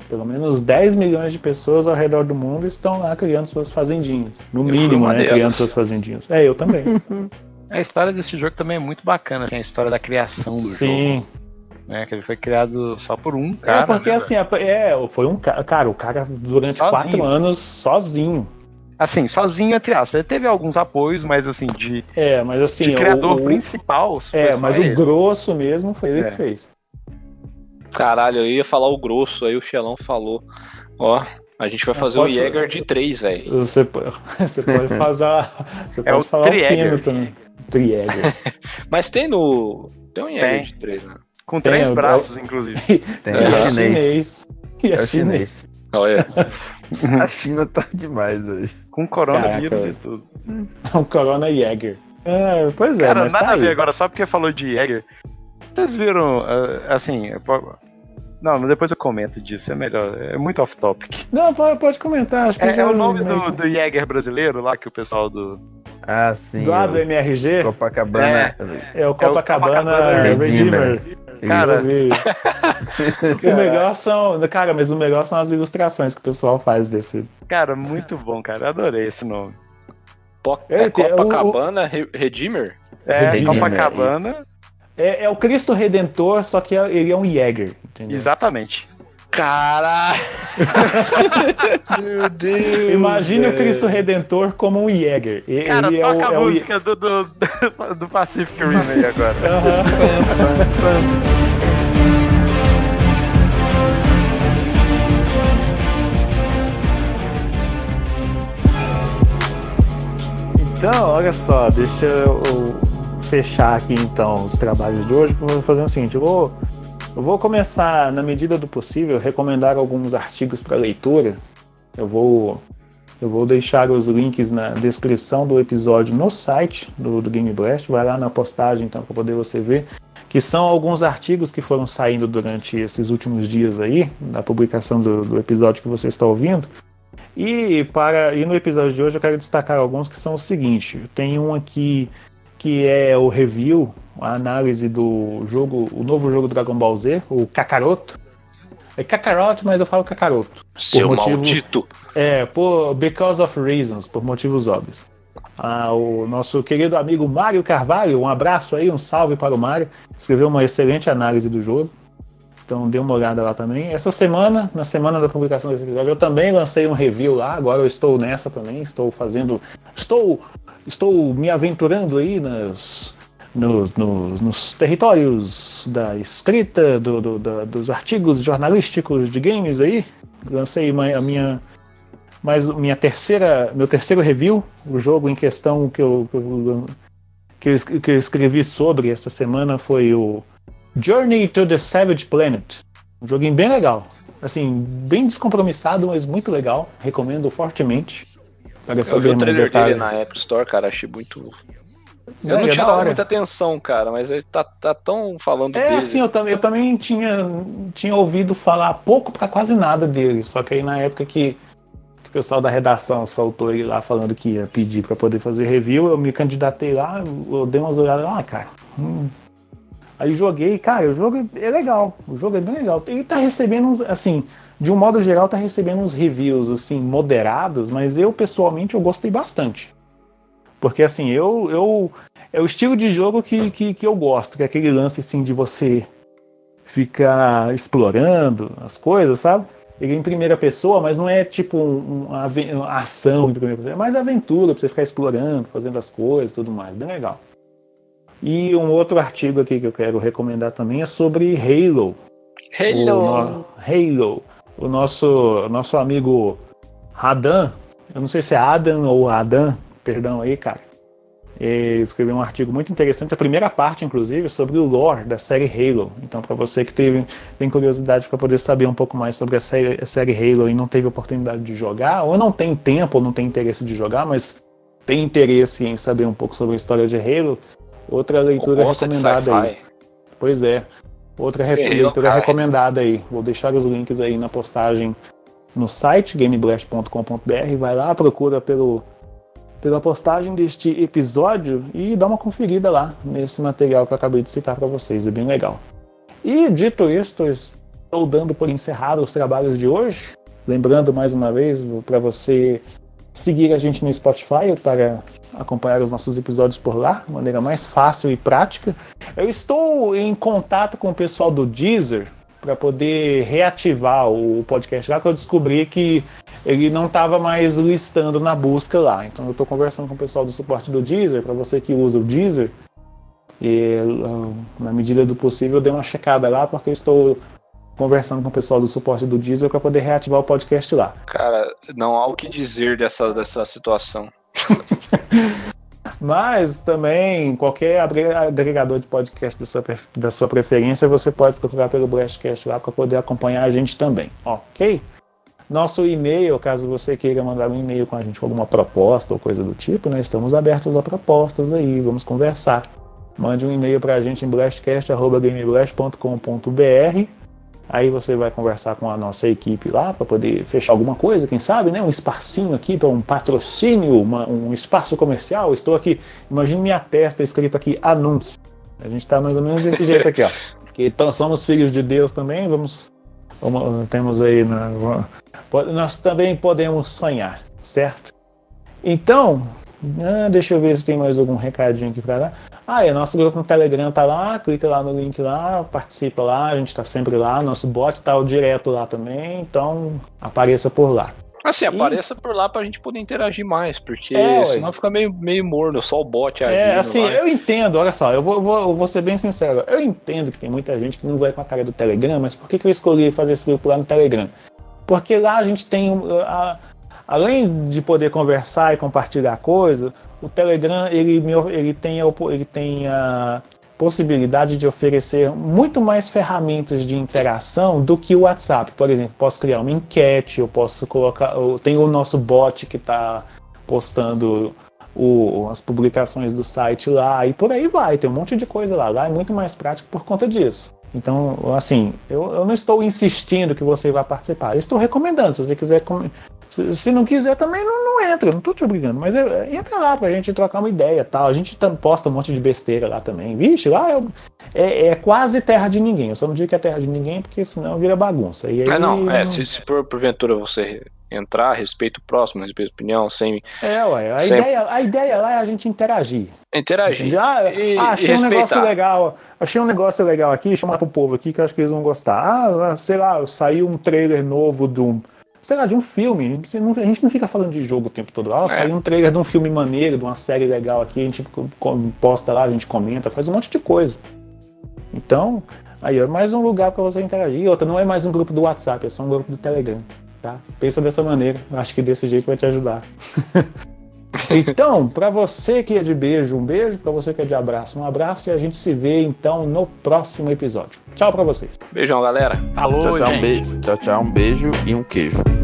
Pelo menos 10 milhões de pessoas ao redor do mundo estão lá criando suas fazendinhas. No eu mínimo, né? Delas. Criando suas fazendinhas. É, eu também. a história desse jogo também é muito bacana, assim, a história da criação do Sim. jogo. Sim né? Que ele foi criado só por um é, cara. É, porque né, assim, é, foi um cara. Cara, o cara durante sozinho. quatro anos sozinho. Assim, sozinho, entre aspas. Ele teve alguns apoios, mas assim, de. É, mas assim. De criador o, principal. É, mas ele. o grosso mesmo foi ele é. que fez. Caralho, eu ia falar o grosso, aí o Xelão falou. Ó, a gente vai fazer o Jäger de 3, velho. Você, você pode fazer. Você é pode falar o fino também. Triegger. Mas tem no. Tem um Jäger de 3, né? Com tem, três braços, inclusive. Tem, é, é chinês. E é, é chinês. Olha. A China tá demais hoje. Com coronavírus e tudo. Um Corona Jäger. É, pois é, Cara, mas nada tá a ver agora, só porque falou de Jäger. Vocês viram, ah, assim, não, depois eu comento disso, é melhor, é muito off-topic. Não, pode, pode comentar, acho que é, é o nome do, do Jäger brasileiro lá, que o pessoal do... Ah, sim. Lá do MRG? Copacabana. É, é o Copacabana, é o Copacabana Redeemer. Redeemer. Cara, o melhor são. Cara, mas o melhor são as ilustrações que o pessoal faz desse. Cara, muito bom, cara. Eu adorei esse nome. é, Copacabana o, Redeemer? É, Redeemer, Copacabana. É, é, o Cristo Redentor, só que ele é um Jäger. Entendeu? Exatamente. Caralho! Meu Deus! Imagine o Cristo Redentor como um Jäger. Ele Cara, é toca o, a é música o... do, do, do Pacific Rim aí agora. Então, olha só, deixa eu fechar aqui então os trabalhos de hoje. Vou fazer o seguinte, eu vou eu vou começar, na medida do possível, recomendar alguns artigos para leitura. Eu vou, eu vou deixar os links na descrição do episódio no site do, do Game Blast. Vai lá na postagem então para poder você ver. Que são alguns artigos que foram saindo durante esses últimos dias aí, na publicação do, do episódio que você está ouvindo. E para e no episódio de hoje eu quero destacar alguns que são o seguinte: tem um aqui que é o review a análise do jogo, o novo jogo Dragon Ball Z, o Kakaroto. É Kakaroto, mas eu falo Kakaroto. Seu motivo, maldito! É, por Because of Reasons, por motivos óbvios. Ah, o nosso querido amigo Mário Carvalho, um abraço aí, um salve para o Mário. Escreveu uma excelente análise do jogo. Então dê uma olhada lá também. Essa semana, na semana da publicação desse episódio, eu também lancei um review lá. Agora eu estou nessa também. Estou fazendo. Estou. Estou me aventurando aí nas no, no, nos territórios da escrita, do, do, da, dos artigos jornalísticos de games aí. Lancei a minha mais minha terceira, meu terceiro review, o jogo em questão que eu, que eu, que eu escrevi sobre essa semana foi o Journey to the Savage Planet. Um joguinho bem legal. Assim, bem descompromissado, mas muito legal. Recomendo fortemente. Eu vi o trailer dele na App Store, cara, achei muito eu não, é tinha dado muita atenção, cara, mas ele tá, tá tão falando é, dele. É, assim, eu também, eu também tinha, tinha ouvido falar pouco para quase nada dele, só que aí na época que, que, o pessoal da redação soltou ele lá falando que ia pedir para poder fazer review, eu me candidatei lá, eu dei umas olhadas lá, cara. Hum. Aí joguei, cara, o jogo é legal, o jogo é bem legal. Ele tá recebendo, assim, de um modo geral, tá recebendo uns reviews, assim, moderados, mas eu, pessoalmente, eu gostei bastante. Porque assim, eu, eu é o estilo de jogo que, que, que eu gosto, que é aquele lance assim de você ficar explorando as coisas, sabe? Ele é em primeira pessoa, mas não é tipo uma, uma ação em primeira pessoa, é mais aventura pra você ficar explorando, fazendo as coisas tudo mais, bem legal. E um outro artigo aqui que eu quero recomendar também é sobre Halo. Halo! O, Halo. O nosso, nosso amigo Radan, eu não sei se é Adam ou Adam, perdão aí, cara. Escreveu um artigo muito interessante, a primeira parte, inclusive, sobre o lore da série Halo. Então, para você que teve, tem curiosidade para poder saber um pouco mais sobre a série, a série Halo e não teve oportunidade de jogar, ou não tem tempo, ou não tem interesse de jogar, mas tem interesse em saber um pouco sobre a história de Halo, outra leitura recomendada aí. Pois é. Outra re leitura cara. recomendada aí. Vou deixar os links aí na postagem no site gameblast.com.br. Vai lá, procura pelo, pela postagem deste episódio e dá uma conferida lá nesse material que eu acabei de citar para vocês. É bem legal. E dito isso, estou dando por encerrado os trabalhos de hoje. Lembrando mais uma vez para você seguir a gente no Spotify para acompanhar os nossos episódios por lá, de maneira mais fácil e prática. Eu estou em contato com o pessoal do Deezer para poder reativar o podcast lá, que eu descobri que ele não estava mais listando na busca lá. Então eu estou conversando com o pessoal do suporte do Deezer, para você que usa o Deezer, e na medida do possível eu dei uma checada lá, porque eu estou conversando com o pessoal do suporte do Deezer para poder reativar o podcast lá. Cara, não há o que dizer dessa, dessa situação. Mas também, qualquer agregador de podcast da sua, da sua preferência, você pode procurar pelo Blastcast lá para poder acompanhar a gente também, ok? Nosso e-mail, caso você queira mandar um e-mail com a gente com alguma proposta ou coisa do tipo, nós estamos abertos a propostas aí, vamos conversar. Mande um e-mail para a gente em blastcast.gameblast.com.br Aí você vai conversar com a nossa equipe lá para poder fechar alguma coisa, quem sabe, né? Um espacinho aqui para um patrocínio, uma, um espaço comercial. Estou aqui, imagine minha testa escrito aqui anúncio. A gente está mais ou menos desse jeito aqui, ó. Que então, somos filhos de Deus também, vamos, vamos temos aí, na, nós também podemos sonhar, certo? Então, ah, deixa eu ver se tem mais algum recadinho aqui para dar. Ah, é, nosso grupo no Telegram tá lá, clica lá no link lá, participa lá, a gente tá sempre lá, nosso bot tá direto lá também, então apareça por lá. Assim, e... apareça por lá pra gente poder interagir mais, porque é, senão fica meio, meio morno, só o bot é, agindo. É, assim, lá. eu entendo, olha só, eu vou, vou, eu vou ser bem sincero, eu entendo que tem muita gente que não vai com a cara do Telegram, mas por que, que eu escolhi fazer esse grupo lá no Telegram? Porque lá a gente tem, a, além de poder conversar e compartilhar coisas, o Telegram ele, ele, tem, a, ele tem a possibilidade de oferecer muito mais ferramentas de interação do que o WhatsApp. Por exemplo, posso criar uma enquete, eu posso colocar, eu tenho o nosso bot que está postando o, as publicações do site lá e por aí vai, tem um monte de coisa lá. Lá é muito mais prático por conta disso. Então, assim, eu, eu não estou insistindo que você vá participar, eu estou recomendando. Se você quiser se, se não quiser também não, não entra, não tô te obrigando, mas é, entra lá pra gente trocar uma ideia tal. A gente posta um monte de besteira lá também. Vixe, lá é, é, é, quase terra de ninguém. Eu só não digo que é terra de ninguém, porque senão vira bagunça. E aí, é, não, é, não... se, se por, porventura você entrar, respeito o próximo, respeito a opinião, sem. É, ué, a, sem... Ideia, a ideia lá é a gente interagir. Interagir. Ah, e, achei e um negócio legal. Achei um negócio legal aqui, chamar pro povo aqui que eu acho que eles vão gostar. Ah, sei lá, saiu um trailer novo do sei lá, de um filme. A gente não fica falando de jogo o tempo todo. Ah, é. saiu um trailer de um filme maneiro, de uma série legal aqui, a gente posta lá, a gente comenta, faz um monte de coisa. Então, aí é mais um lugar para você interagir. Outra, não é mais um grupo do WhatsApp, é só um grupo do Telegram. Tá? Pensa dessa maneira. Acho que desse jeito vai te ajudar. então, para você que é de beijo, um beijo. Para você que é de abraço, um abraço. E a gente se vê então no próximo episódio. Tchau para vocês. Beijão, galera. Alô, tchau, tchau, gente. Um beijo, tchau, tchau. Um beijo e um queijo.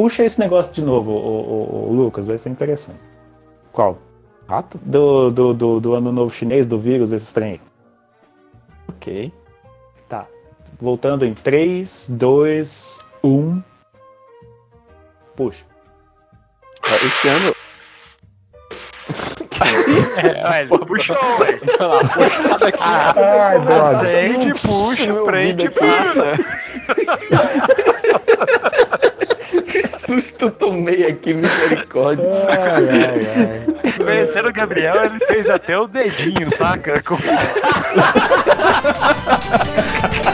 Puxa esse negócio de novo, o, o, o Lucas, vai ser interessante. Qual? Rato? Do, do, do, do, ano novo chinês, do vírus, esse trem. Ok. Tá. Voltando em 3, 2, 1. Puxa. Esse ano. é olha, puxou, velho. Puxada aqui. Ai, droga. Acende, puxa, e aqui. passa. Que susto eu tomei aqui, misericórdia. Ai, ai, ai. Conhecendo o Gabriel, ele fez até o dedinho, saca? Com-